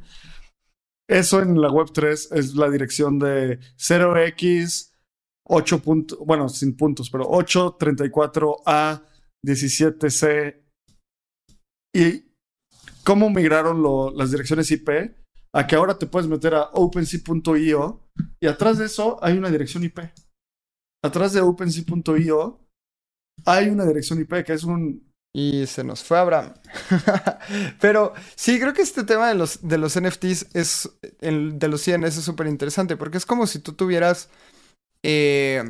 Eso en la Web 3 es la dirección de 0x 8. punto- bueno, sin puntos, pero 834A 17C. Y cómo migraron las direcciones IP a que ahora te puedes meter a OpenSea.io y atrás de eso hay una dirección IP. Atrás de OpenSea.io hay una dirección IP que es un... Y se nos fue Abraham. Pero sí, creo que este tema de los, de los NFTs es, de los CNS es súper interesante porque es como si tú tuvieras... Eh,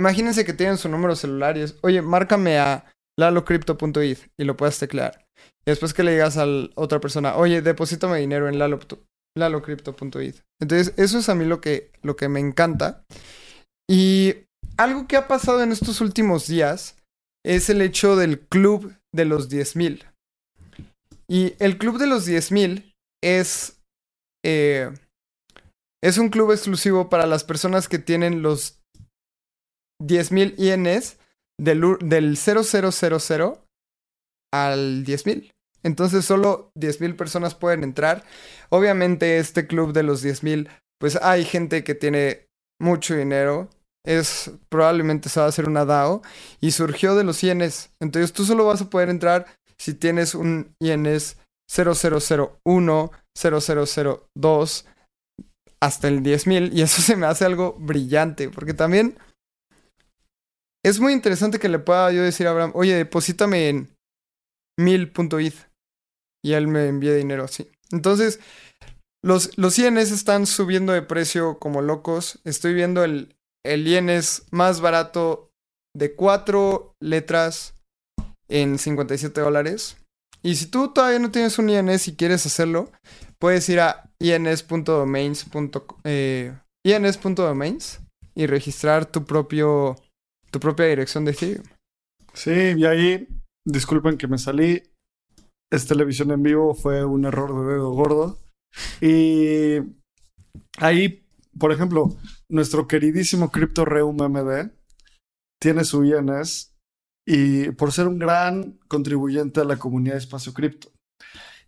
imagínense que tienen su número celular y es, oye, márcame a lalocrypto.id y lo puedes teclear. Y después que le digas a otra persona, oye, deposítame dinero en lalocrypto.id. Entonces, eso es a mí lo que, lo que me encanta. Y algo que ha pasado en estos últimos días es el hecho del club de los 10.000. Y el club de los 10.000 es... Eh, es un club exclusivo para las personas que tienen los 10.000 INs del, del 0000 al 10.000. Entonces solo 10.000 personas pueden entrar. Obviamente este club de los 10.000, pues hay gente que tiene mucho dinero. Es probablemente se va a hacer una DAO y surgió de los INs. Entonces tú solo vas a poder entrar si tienes un INS 0001, 0002 hasta el 10.000 y eso se me hace algo brillante porque también es muy interesante que le pueda yo decir a Abraham, oye, deposítame en mil.id. Y él me envía dinero así. Entonces, los, los están subiendo de precio como locos. Estoy viendo el, el más barato de cuatro letras en 57 dólares. Y si tú todavía no tienes un INS y quieres hacerlo, puedes ir a ins.domains. Eh, ins.domains y registrar tu propio tu propia dirección de Ethereum. Sí, y ahí, disculpen que me salí. Es televisión en vivo, fue un error de dedo gordo. Y ahí, por ejemplo, nuestro queridísimo CryptoReum MD tiene su INS y por ser un gran contribuyente a la comunidad de espacio cripto.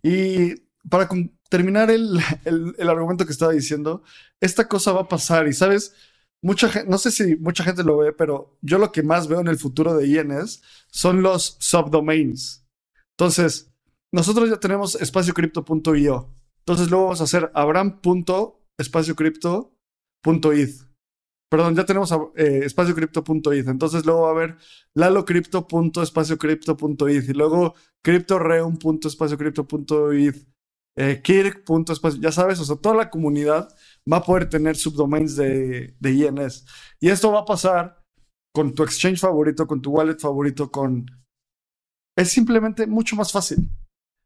Y para terminar el, el argumento que estaba diciendo, esta cosa va a pasar y, ¿sabes? Mucha gente, no sé si mucha gente lo ve, pero yo lo que más veo en el futuro de INS son los subdomains. Entonces, nosotros ya tenemos espaciocrypto.io. Entonces luego vamos a hacer abram.espaciocrypto.id. Perdón, ya tenemos eh, espaciocrypto.id. Entonces luego va a haber lalocrypto.espaciocrypto.id y luego cryptoreum.espaciocrypto.id, eh, kirk.espacio, ya sabes, o sea, toda la comunidad va a poder tener subdomains de, de INS. Y esto va a pasar con tu exchange favorito, con tu wallet favorito, con... Es simplemente mucho más fácil.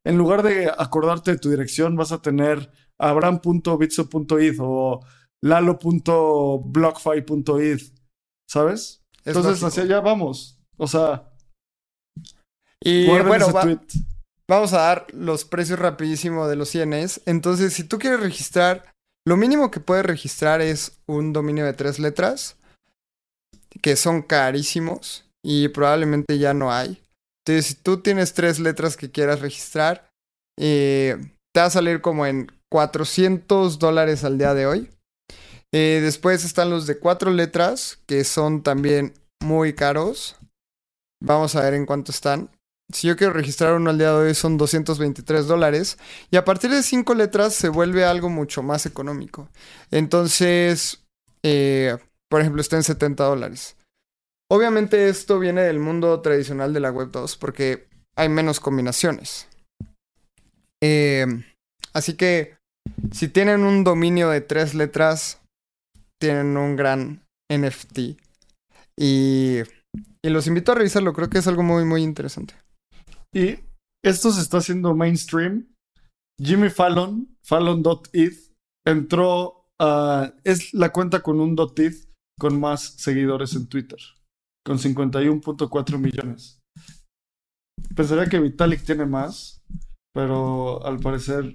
En lugar de acordarte de tu dirección, vas a tener abram.bitso.id o lalo.blockfi.id, ¿sabes? Entonces, hacia allá vamos. O sea... Y bueno, vamos a dar los precios rapidísimo de los INS. Entonces, si tú quieres registrar lo mínimo que puedes registrar es un dominio de tres letras, que son carísimos y probablemente ya no hay. Entonces, si tú tienes tres letras que quieras registrar, eh, te va a salir como en 400 dólares al día de hoy. Eh, después están los de cuatro letras, que son también muy caros. Vamos a ver en cuánto están si yo quiero registrar uno al día de hoy son 223 dólares. Y a partir de cinco letras se vuelve algo mucho más económico. Entonces, eh, por ejemplo, está en 70 dólares. Obviamente esto viene del mundo tradicional de la Web 2 porque hay menos combinaciones. Eh, así que si tienen un dominio de tres letras, tienen un gran NFT. Y, y los invito a revisarlo, creo que es algo muy, muy interesante. Y esto se está haciendo mainstream. Jimmy Fallon, Fallon.it, entró a... Es la cuenta con un .it con más seguidores en Twitter, con 51.4 millones. Pensaría que Vitalik tiene más, pero al parecer...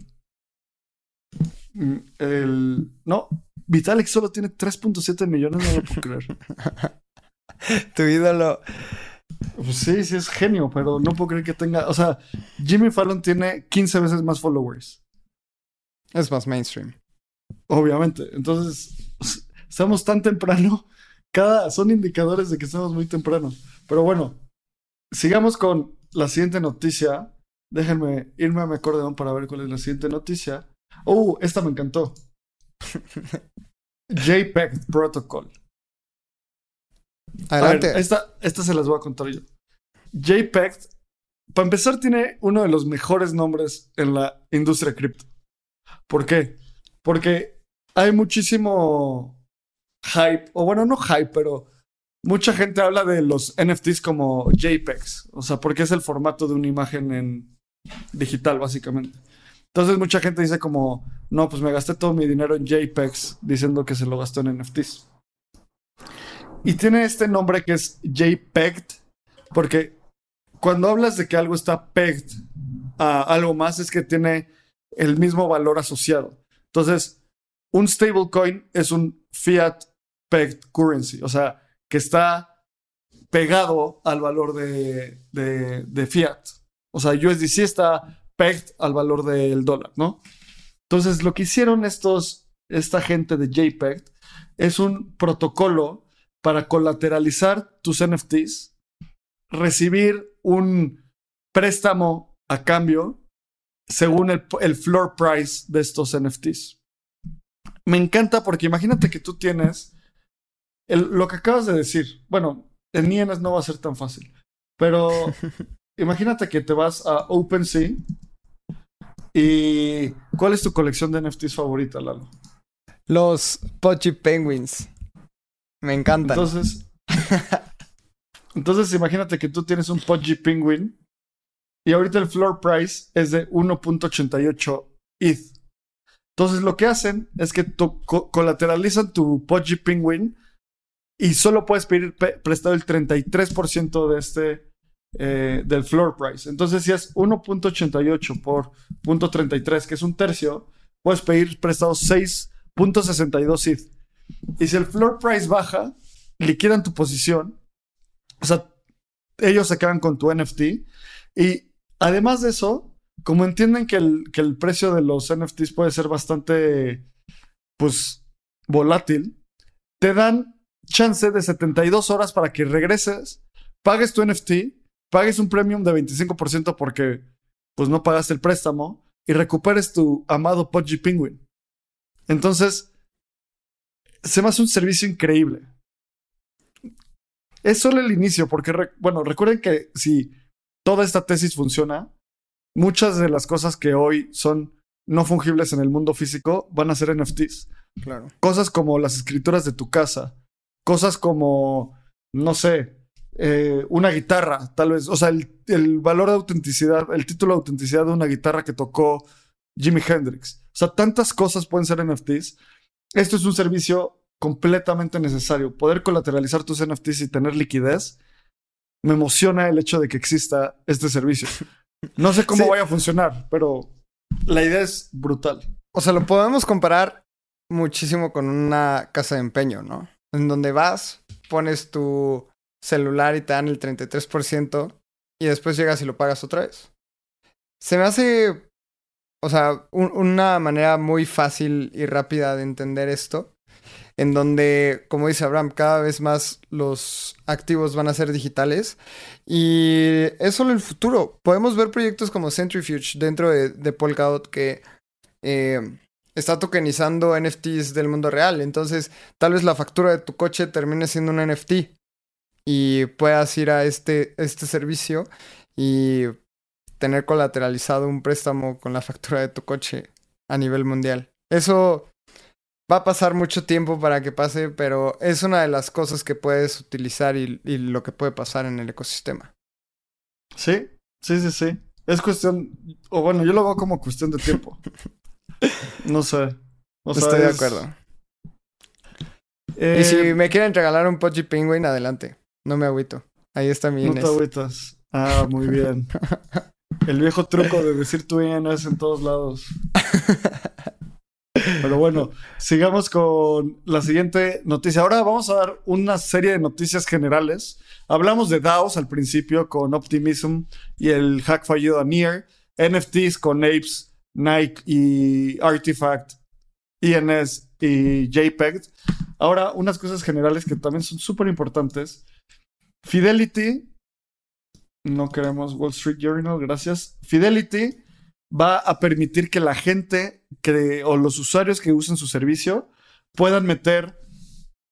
Mm, el... No, Vitalik solo tiene 3.7 millones, no lo puedo creer. tu ídolo pues sí, sí es genio, pero no puedo creer que tenga. O sea, Jimmy Fallon tiene 15 veces más followers. Es más mainstream. Obviamente. Entonces, estamos tan temprano. Cada. Son indicadores de que estamos muy temprano. Pero bueno, sigamos con la siguiente noticia. Déjenme irme a mi acordeón para ver cuál es la siguiente noticia. Oh, esta me encantó. JPEG Protocol. Adelante. esta, esta se las voy a contar yo. JPEG, para empezar, tiene uno de los mejores nombres en la industria cripto. ¿Por qué? Porque hay muchísimo hype, o bueno, no hype, pero mucha gente habla de los NFTs como JPEGs, o sea, porque es el formato de una imagen en digital, básicamente. Entonces mucha gente dice como, no, pues me gasté todo mi dinero en JPEGs diciendo que se lo gastó en NFTs. Y tiene este nombre que es JPEG, porque cuando hablas de que algo está pegged a algo más es que tiene el mismo valor asociado. Entonces, un stablecoin es un fiat pegged currency, o sea, que está pegado al valor de, de, fiat. O sea, USDC está pegged al valor del dólar, ¿no? Entonces, lo que hicieron estos, esta gente de JPEG es un protocolo para colateralizar tus NFTs, recibir un préstamo a cambio según el, el floor price de estos NFTs. Me encanta porque imagínate que tú tienes lo que acabas de decir. Bueno, en INS no va a ser tan fácil, pero imagínate que te vas a OpenSea y ¿cuál es tu colección de NFTs favorita, Lalo? Los Pochi Penguins. Me encantan. Entonces, imagínate que tú tienes un Pudgy Penguin y ahorita el floor price es de 1.88 ETH. Entonces lo que hacen es que colateralizan tu Pudgy Penguin y solo puedes pedir prestado el 33% de este eh, del floor price. Entonces si es 1.88 por 0.33, que es un tercio, puedes pedir prestado 6.62 ETH. Y si el floor price baja, liquidan tu posición. O sea, ellos se quedan con tu NFT. Y además de eso, como entienden que el, que el precio de los NFTs puede ser bastante, pues, volátil, te dan chance de 72 horas para que regreses, pagues tu NFT, pagues un premium de 25% porque, pues, no pagaste el préstamo y recuperes tu amado Pudgy Penguin. Entonces, se me hace un servicio increíble. Es solo el inicio, porque, bueno, recuerden que si toda esta tesis funciona, muchas de las cosas que hoy son no fungibles en el mundo físico van a ser NFTs. Claro. Cosas como las escrituras de tu casa, cosas como, no sé, eh, una guitarra, tal vez, o sea, el, el, valor de autenticidad, el título de autenticidad de una guitarra que tocó Jimi Hendrix. O sea, tantas cosas pueden ser NFTs esto es un servicio completamente necesario. Poder colateralizar tus NFTs y tener liquidez, me emociona el hecho de que exista este servicio. No sé cómo vaya a funcionar, pero la idea es brutal. O sea, lo podemos comparar muchísimo con una casa de empeño, ¿no? En donde vas, pones tu celular y te dan el 33% y después llegas y lo pagas otra vez. Se me hace o sea, una manera muy fácil y rápida de entender esto, en donde, como dice Abraham, cada vez más los activos van a ser digitales y es solo el futuro. Podemos ver proyectos como Centrifuge dentro de, de Polkadot que eh, está tokenizando NFTs del mundo real. Entonces, tal vez la factura de tu coche termine siendo un NFT y puedas ir a este, este servicio y tener colateralizado un préstamo con la factura de tu coche a nivel mundial. Eso va a pasar mucho tiempo para que pase, pero es una de las cosas que puedes utilizar y, lo que puede pasar en el ecosistema. Sí, sí, sí, sí. Es cuestión, o bueno, yo lo veo como cuestión de tiempo. no sé. Estoy de acuerdo. Y si eh, me quieren regalar un Pudgy Penguin, adelante. No me agüito. Ahí está mi No te agüitas. Ah, muy bien. El viejo truco de decir tu es en todos lados. Pero bueno, sigamos con la siguiente noticia. Ahora vamos a dar una serie de noticias generales. Hablamos de DAOs al principio con Optimism y el hack fallido a Near, NFTs con Apes, Nike y Artifact, INS y JPEG. Ahora, unas cosas generales que también son súper importantes. Fidelity no queremos Wall Street Journal, gracias. Fidelity va a permitir que la gente que, o los usuarios que usen su servicio puedan meter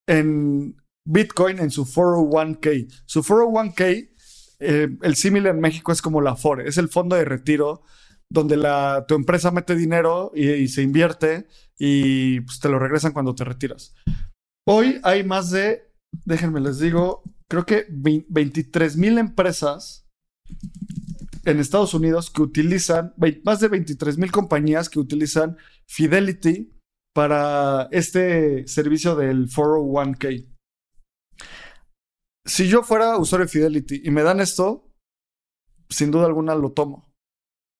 en Bitcoin en su 401k. Su 401k, eh, el símil en México es como la FORE, es el fondo de retiro donde la, tu empresa mete dinero y, se invierte y pues, te lo regresan cuando te retiras. Hoy hay más de, déjenme les digo, creo que 23 mil empresas en Estados Unidos que utilizan, más de 23 mil compañías que utilizan Fidelity para este servicio del 401k. Si yo fuera usuario de Fidelity y me dan esto, sin duda alguna lo tomo.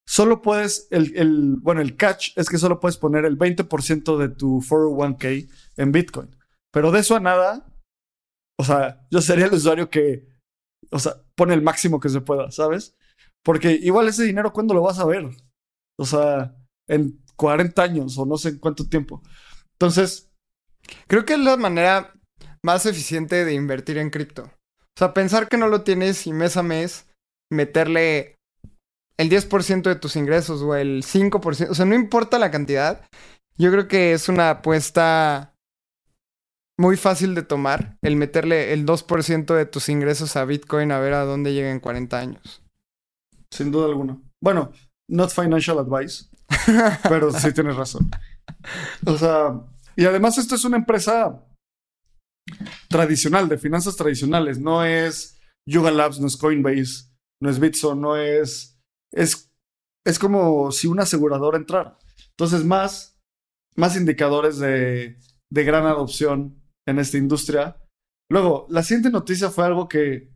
Solo puedes, el, bueno, el catch es que solo puedes poner el 20% de tu 401k en Bitcoin. Pero de eso a nada, o sea, yo sería el usuario que, o sea, pone el máximo que se pueda, ¿sabes? Porque igual ese dinero, ¿cuándo lo vas a ver? O sea, en 40 años o no sé en cuánto tiempo. Entonces... Creo que es la manera más eficiente de invertir en cripto. O sea, pensar que no lo tienes y mes a mes meterle el 10% de tus ingresos o el 5%, o sea, no importa la cantidad, yo creo que es una apuesta muy fácil de tomar el meterle el 2% de tus ingresos a Bitcoin a ver a dónde llega en 40 años. Sin duda alguna. Bueno, not financial advice, pero sí tienes razón. O sea, y además esto es una empresa tradicional, de finanzas tradicionales, no es Yuga Labs, no es Coinbase, no es Bitso, no es... Es, es como si una aseguradora entrara. Entonces, más, más indicadores de, de gran adopción en esta industria. Luego, la siguiente noticia fue algo que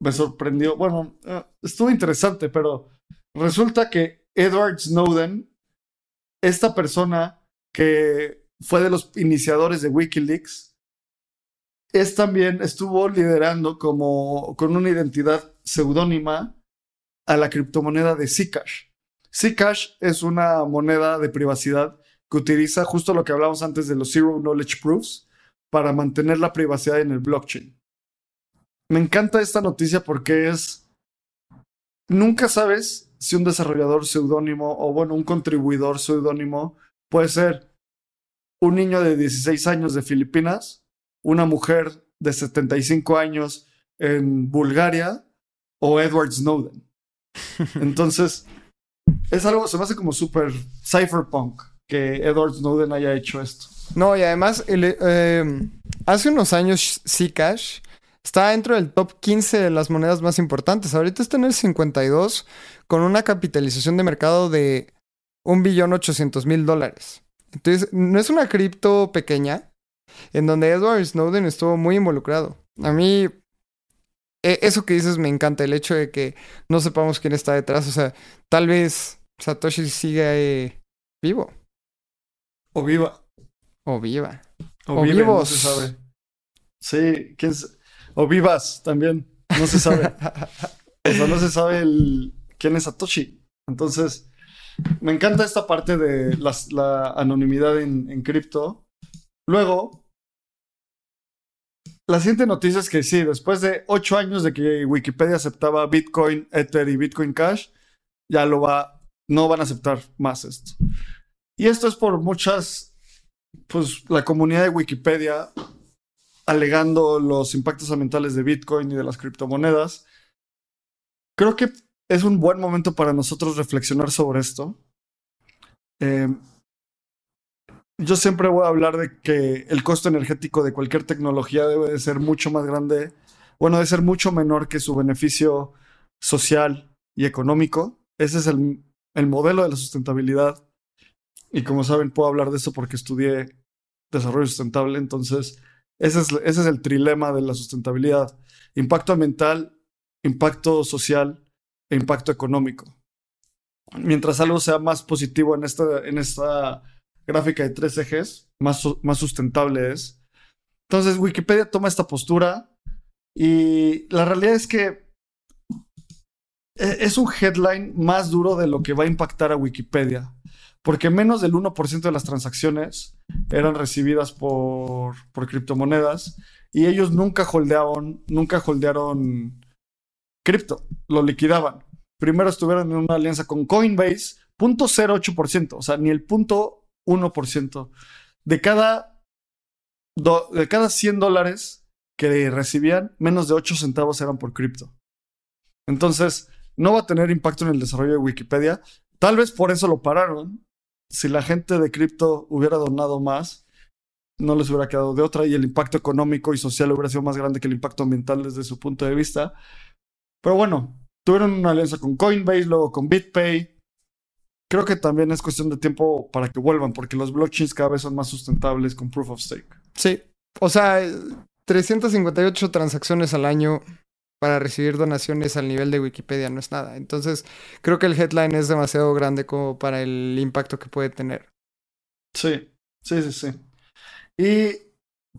me sorprendió. Bueno, eh, estuvo interesante, pero resulta que Edward Snowden, esta persona que fue de los iniciadores de Wikileaks, es también estuvo liderando como con una identidad seudónima a la criptomoneda de Zcash. Zcash es una moneda de privacidad que utiliza justo lo que hablamos antes de los Zero Knowledge Proofs, para mantener la privacidad en el blockchain. Me encanta esta noticia porque es... Nunca sabes si un desarrollador seudónimo o bueno, un contribuidor seudónimo puede ser un niño de 16 años de Filipinas, una mujer de 75 años en Bulgaria o Edward Snowden. Entonces, es algo, se me hace como súper cypherpunk que Edward Snowden haya hecho esto. No, y además, eh, hace unos años Zcash está dentro del top 15 de las monedas más importantes. Ahorita está en el 52 con una capitalización de mercado de 1.800.000 dólares. Entonces, no es una cripto pequeña en donde Edward Snowden estuvo muy involucrado. A mí, e, eso que dices me encanta, el hecho de que no sepamos quién está detrás. O sea, tal vez Satoshi sigue vivo. O viva. O viva. O, vivos. se sabe. Sí, ¿quién O vivas también. No se sabe. o sea, no se sabe quién es Satoshi. Entonces, me encanta esta parte de la anonimidad en, cripto. Luego, la siguiente noticia es que sí, después de ocho años de que Wikipedia aceptaba Bitcoin, Ether y Bitcoin Cash, ya lo va, no van a aceptar más esto. Y esto es por muchas pues la comunidad de Wikipedia alegando los impactos ambientales de Bitcoin y de las criptomonedas. Creo que es un buen momento para nosotros reflexionar sobre esto. Eh, yo siempre voy a hablar de que el costo energético de cualquier tecnología debe de ser mucho más grande, bueno, debe ser mucho menor que su beneficio social y económico. Ese es el, el modelo de la sustentabilidad y como saben, puedo hablar de eso porque estudié desarrollo sustentable. Entonces, ese es, ese es el trilema de la sustentabilidad. Impacto ambiental, impacto social e impacto económico. Mientras algo sea más positivo en esta, en esta gráfica de tres ejes, más, más sustentable es. Entonces, Wikipedia toma esta postura y la realidad es que e, es un headline más duro de lo que va a impactar a Wikipedia porque menos del 1% de las transacciones eran recibidas por, por criptomonedas y ellos nunca holdearon, nunca holdearon cripto, lo liquidaban. Primero estuvieron en una alianza con Coinbase, 0.08%, o sea, ni el 0.1%. De cada, de cada 100 dólares que recibían, menos de 8 centavos eran por cripto. Entonces, no va a tener impacto en el desarrollo de Wikipedia. Tal vez por eso lo pararon. Si la gente de cripto hubiera donado más, no les hubiera quedado de otra y el impacto económico y social hubiera sido más grande que el impacto ambiental desde su punto de vista. Pero bueno, tuvieron una alianza con Coinbase, luego con BitPay. Creo que también es cuestión de tiempo para que vuelvan, porque los blockchains cada vez son más sustentables con proof of stake. Sí. O sea, 358 transacciones al año para recibir donaciones al nivel de Wikipedia no es nada. Entonces, creo que el headline es demasiado grande como para el impacto que puede tener. Sí, sí, sí, sí. Y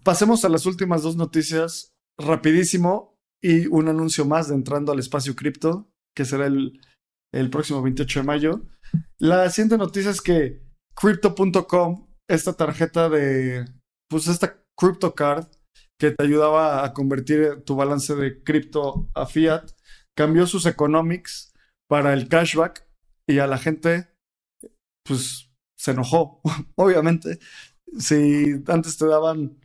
pasemos a las últimas dos noticias rapidísimo y un anuncio más de entrando al espacio cripto, que será el, el próximo 28 de mayo. La siguiente noticia es que crypto.com, esta tarjeta de, pues esta crypto card que te ayudaba a convertir tu balance de cripto a fiat, cambió sus economics para el cashback y a la gente, pues se enojó, obviamente. Si antes te daban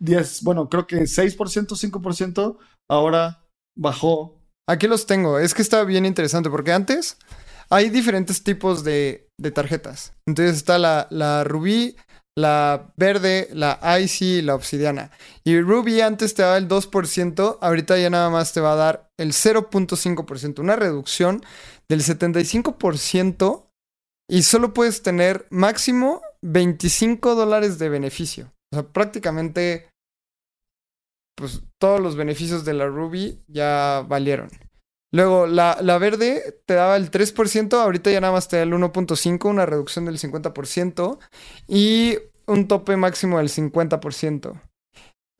10, bueno, creo que 6%, 5%, ahora bajó. Aquí los tengo. Es que está bien interesante porque antes hay diferentes tipos de, de tarjetas. Entonces está la, la Rubí, la verde, la Icy, la obsidiana. Y Ruby antes te daba el 2%, ahorita ya nada más te va a dar el 0.5%, una reducción del 75% y solo puedes tener máximo 25 dólares de beneficio. O sea, prácticamente, pues todos los beneficios de la Ruby ya valieron. Luego, la, la, verde te daba el 3%, ahorita ya nada más te da el 1.5%, una reducción del 50% y un tope máximo del 50%.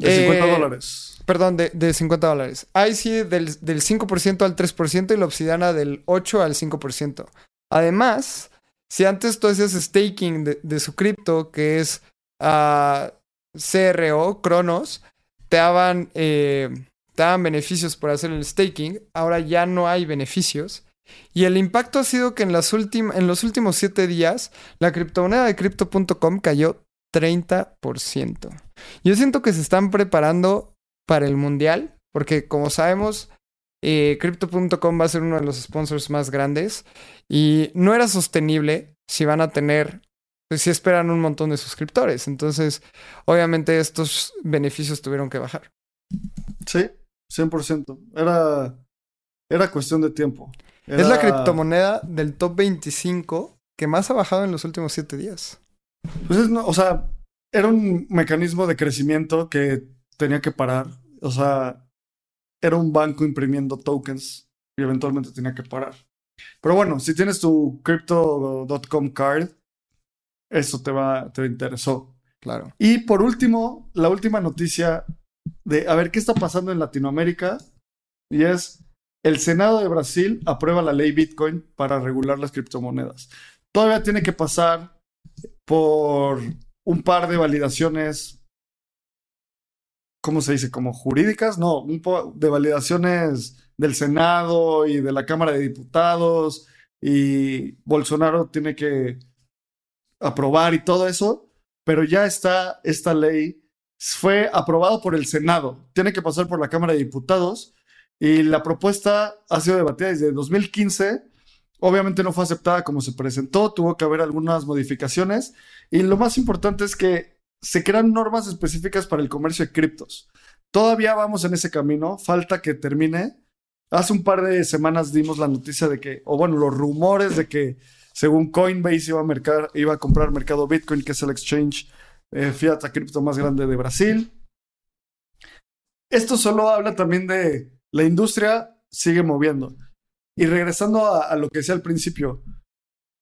De 50 eh, dólares. Perdón, de, de, 50 dólares. Ahí sí, del, del 5% al 3% y la obsidiana del 8 al 5%. Además, si antes tú hacías staking de, de su cripto, que es uh, CRO, Cronos, te daban... Eh, te daban beneficios por hacer el staking, ahora ya no hay beneficios. Y el impacto ha sido que en, las en los últimos 7 días la criptomoneda de crypto.com cayó 30%. Yo siento que se están preparando para el mundial, porque como sabemos, eh, crypto.com va a ser uno de los sponsors más grandes y no era sostenible si van a tener, pues si esperan un montón de suscriptores. Entonces, obviamente estos beneficios tuvieron que bajar. Sí, 100%. Era, era cuestión de tiempo. Es la criptomoneda del top 25 que más ha bajado en los últimos 7 días. Pues es, no, o sea, era un mecanismo de crecimiento que tenía que parar. O sea, era un banco imprimiendo tokens y eventualmente tenía que parar. Pero bueno, si tienes tu crypto.com card, eso te va, te interesó. Claro. Y por último, la última noticia de a ver qué está pasando en Latinoamérica y es el Senado de Brasil aprueba la ley Bitcoin para regular las criptomonedas. Todavía tiene que pasar por un par de validaciones, ¿cómo se dice? Como jurídicas, no, un de validaciones del Senado y de la Cámara de Diputados y Bolsonaro tiene que aprobar y todo eso, pero ya está esta ley fue aprobado por el Senado. Tiene que pasar por la Cámara de Diputados y la propuesta ha sido debatida desde 2015. Obviamente no fue aceptada como se presentó, tuvo que haber algunas modificaciones y lo más importante es que se crean normas específicas para el comercio de criptos. Todavía vamos en ese camino, falta que termine. Hace un par de semanas dimos la noticia de que, o bueno, los rumores de que según Coinbase iba a, iba a comprar mercado Bitcoin, que es el exchange eh, fiat a cripto más grande de Brasil. Esto solo habla también de la industria sigue moviendo. Y regresando a, lo que decía al principio,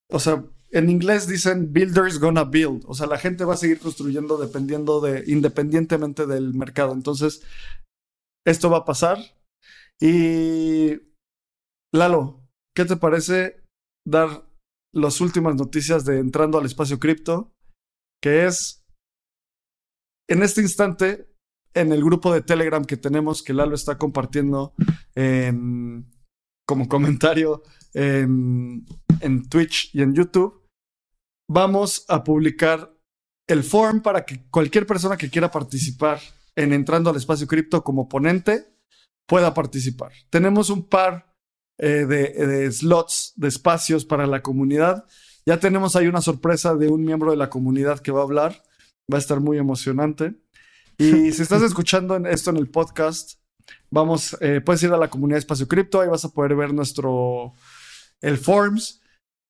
o sea, en inglés dicen builders gonna build, o sea, la gente va a seguir construyendo dependiendo de, independientemente del mercado. Entonces, esto va a pasar. Y Lalo, ¿qué te parece dar las últimas noticias de entrando al espacio cripto? Que es en este instante, en el grupo de Telegram que tenemos, que Lalo está compartiendo como comentario en, en Twitch y en YouTube, vamos a publicar el form para que cualquier persona que quiera participar en entrando al espacio cripto como ponente pueda participar. Tenemos un par eh, de slots, de espacios para la comunidad. Ya tenemos ahí una sorpresa de un miembro de la comunidad que va a hablar. Va a estar muy emocionante. Y si estás escuchando esto en el podcast, vamos, eh, puedes ir a la comunidad Espacio Cripto, ahí vas a poder ver nuestro, el Forms.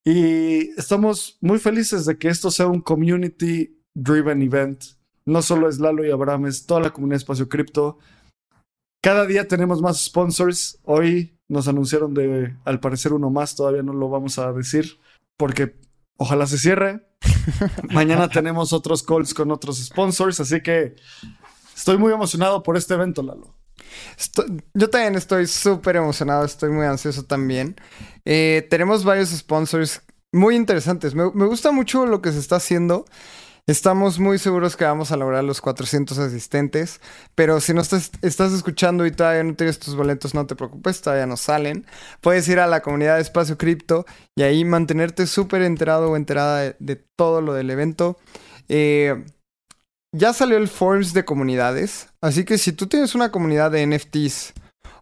Y estamos muy felices de que esto sea un community driven event. No solo es Lalo y Abraham, es toda la comunidad Espacio Cripto. Cada día tenemos más sponsors. Hoy nos anunciaron de, al parecer, uno más. Todavía no lo vamos a decir porque ojalá se cierre. Mañana tenemos otros calls con otros sponsors. Así que estoy muy emocionado por este evento, Lalo. yo también estoy súper emocionado, estoy muy ansioso también. Eh, tenemos varios sponsors muy interesantes. Me, me, gusta mucho lo que se está haciendo. Estamos muy seguros que vamos a lograr los 400 asistentes, pero si no estás, escuchando y todavía no tienes tus boletos, no te preocupes, todavía no salen. Puedes ir a la comunidad de Espacio Cripto y ahí mantenerte súper enterado o enterada de, de, todo lo del evento. Eh, ya salió el Forms de comunidades, así que si tú tienes una comunidad de NFTs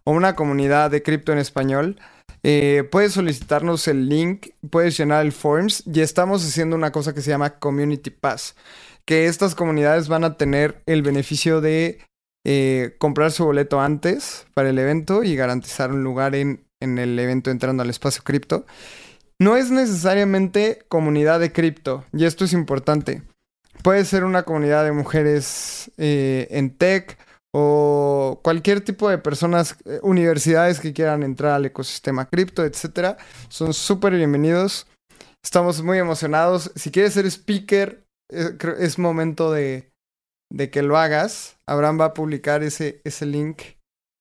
o una comunidad de cripto en español, eh, puedes solicitarnos el link, puedes llenar el forms y estamos haciendo una cosa que se llama Community Pass, que estas comunidades van a tener el beneficio de eh, comprar su boleto antes para el evento y garantizar un lugar en, en el evento entrando al espacio cripto. No es necesariamente comunidad de cripto, y esto es importante. Puede ser una comunidad de mujeres eh, en tech, o cualquier tipo de personas, eh, universidades que quieran entrar al ecosistema cripto, etcétera, son súper bienvenidos. Estamos muy emocionados. Si quieres ser speaker, eh, es, momento de, de, que lo hagas. Abraham va a publicar ese, ese link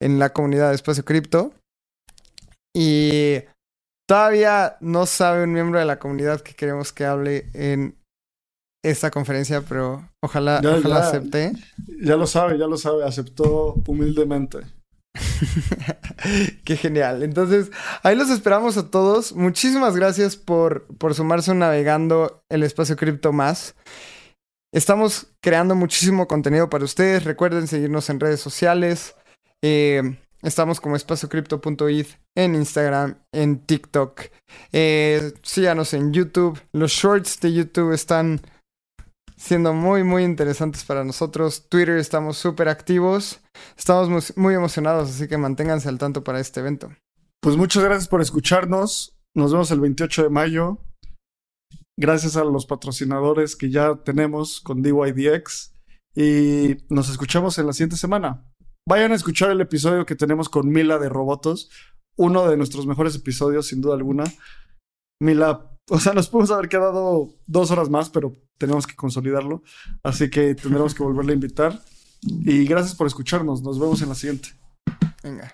en la comunidad de Espacio Cripto. Y todavía no sabe un miembro de la comunidad que queremos que hable en esta conferencia, pero ojalá, ojalá acepte. Ya lo sabe, ya lo sabe, aceptó humildemente. Qué genial. Entonces, ahí los esperamos a todos. Muchísimas gracias por, por sumarse navegando el espacio cripto más. Estamos creando muchísimo contenido para ustedes. Recuerden seguirnos en redes sociales. Eh, estamos como espaciocrypto.it en Instagram, en TikTok. Eh, síganos en YouTube. Los shorts de YouTube están siendo muy, muy interesantes para nosotros. Twitter estamos súper activos. Estamos muy emocionados, así que manténganse al tanto para este evento. Pues muchas gracias por escucharnos. Nos vemos el 28 de mayo. Gracias a los patrocinadores que ya tenemos con DYDX. Y nos escuchamos en la siguiente semana. Vayan a escuchar el episodio que tenemos con Mila de Robotos. Uno de nuestros mejores episodios, sin duda alguna. Mila, o sea, nos pudimos haber quedado dos horas más, pero tenemos que consolidarlo. Así que tendremos que volverle a invitar. Y gracias por escucharnos. Nos vemos en la siguiente. Venga.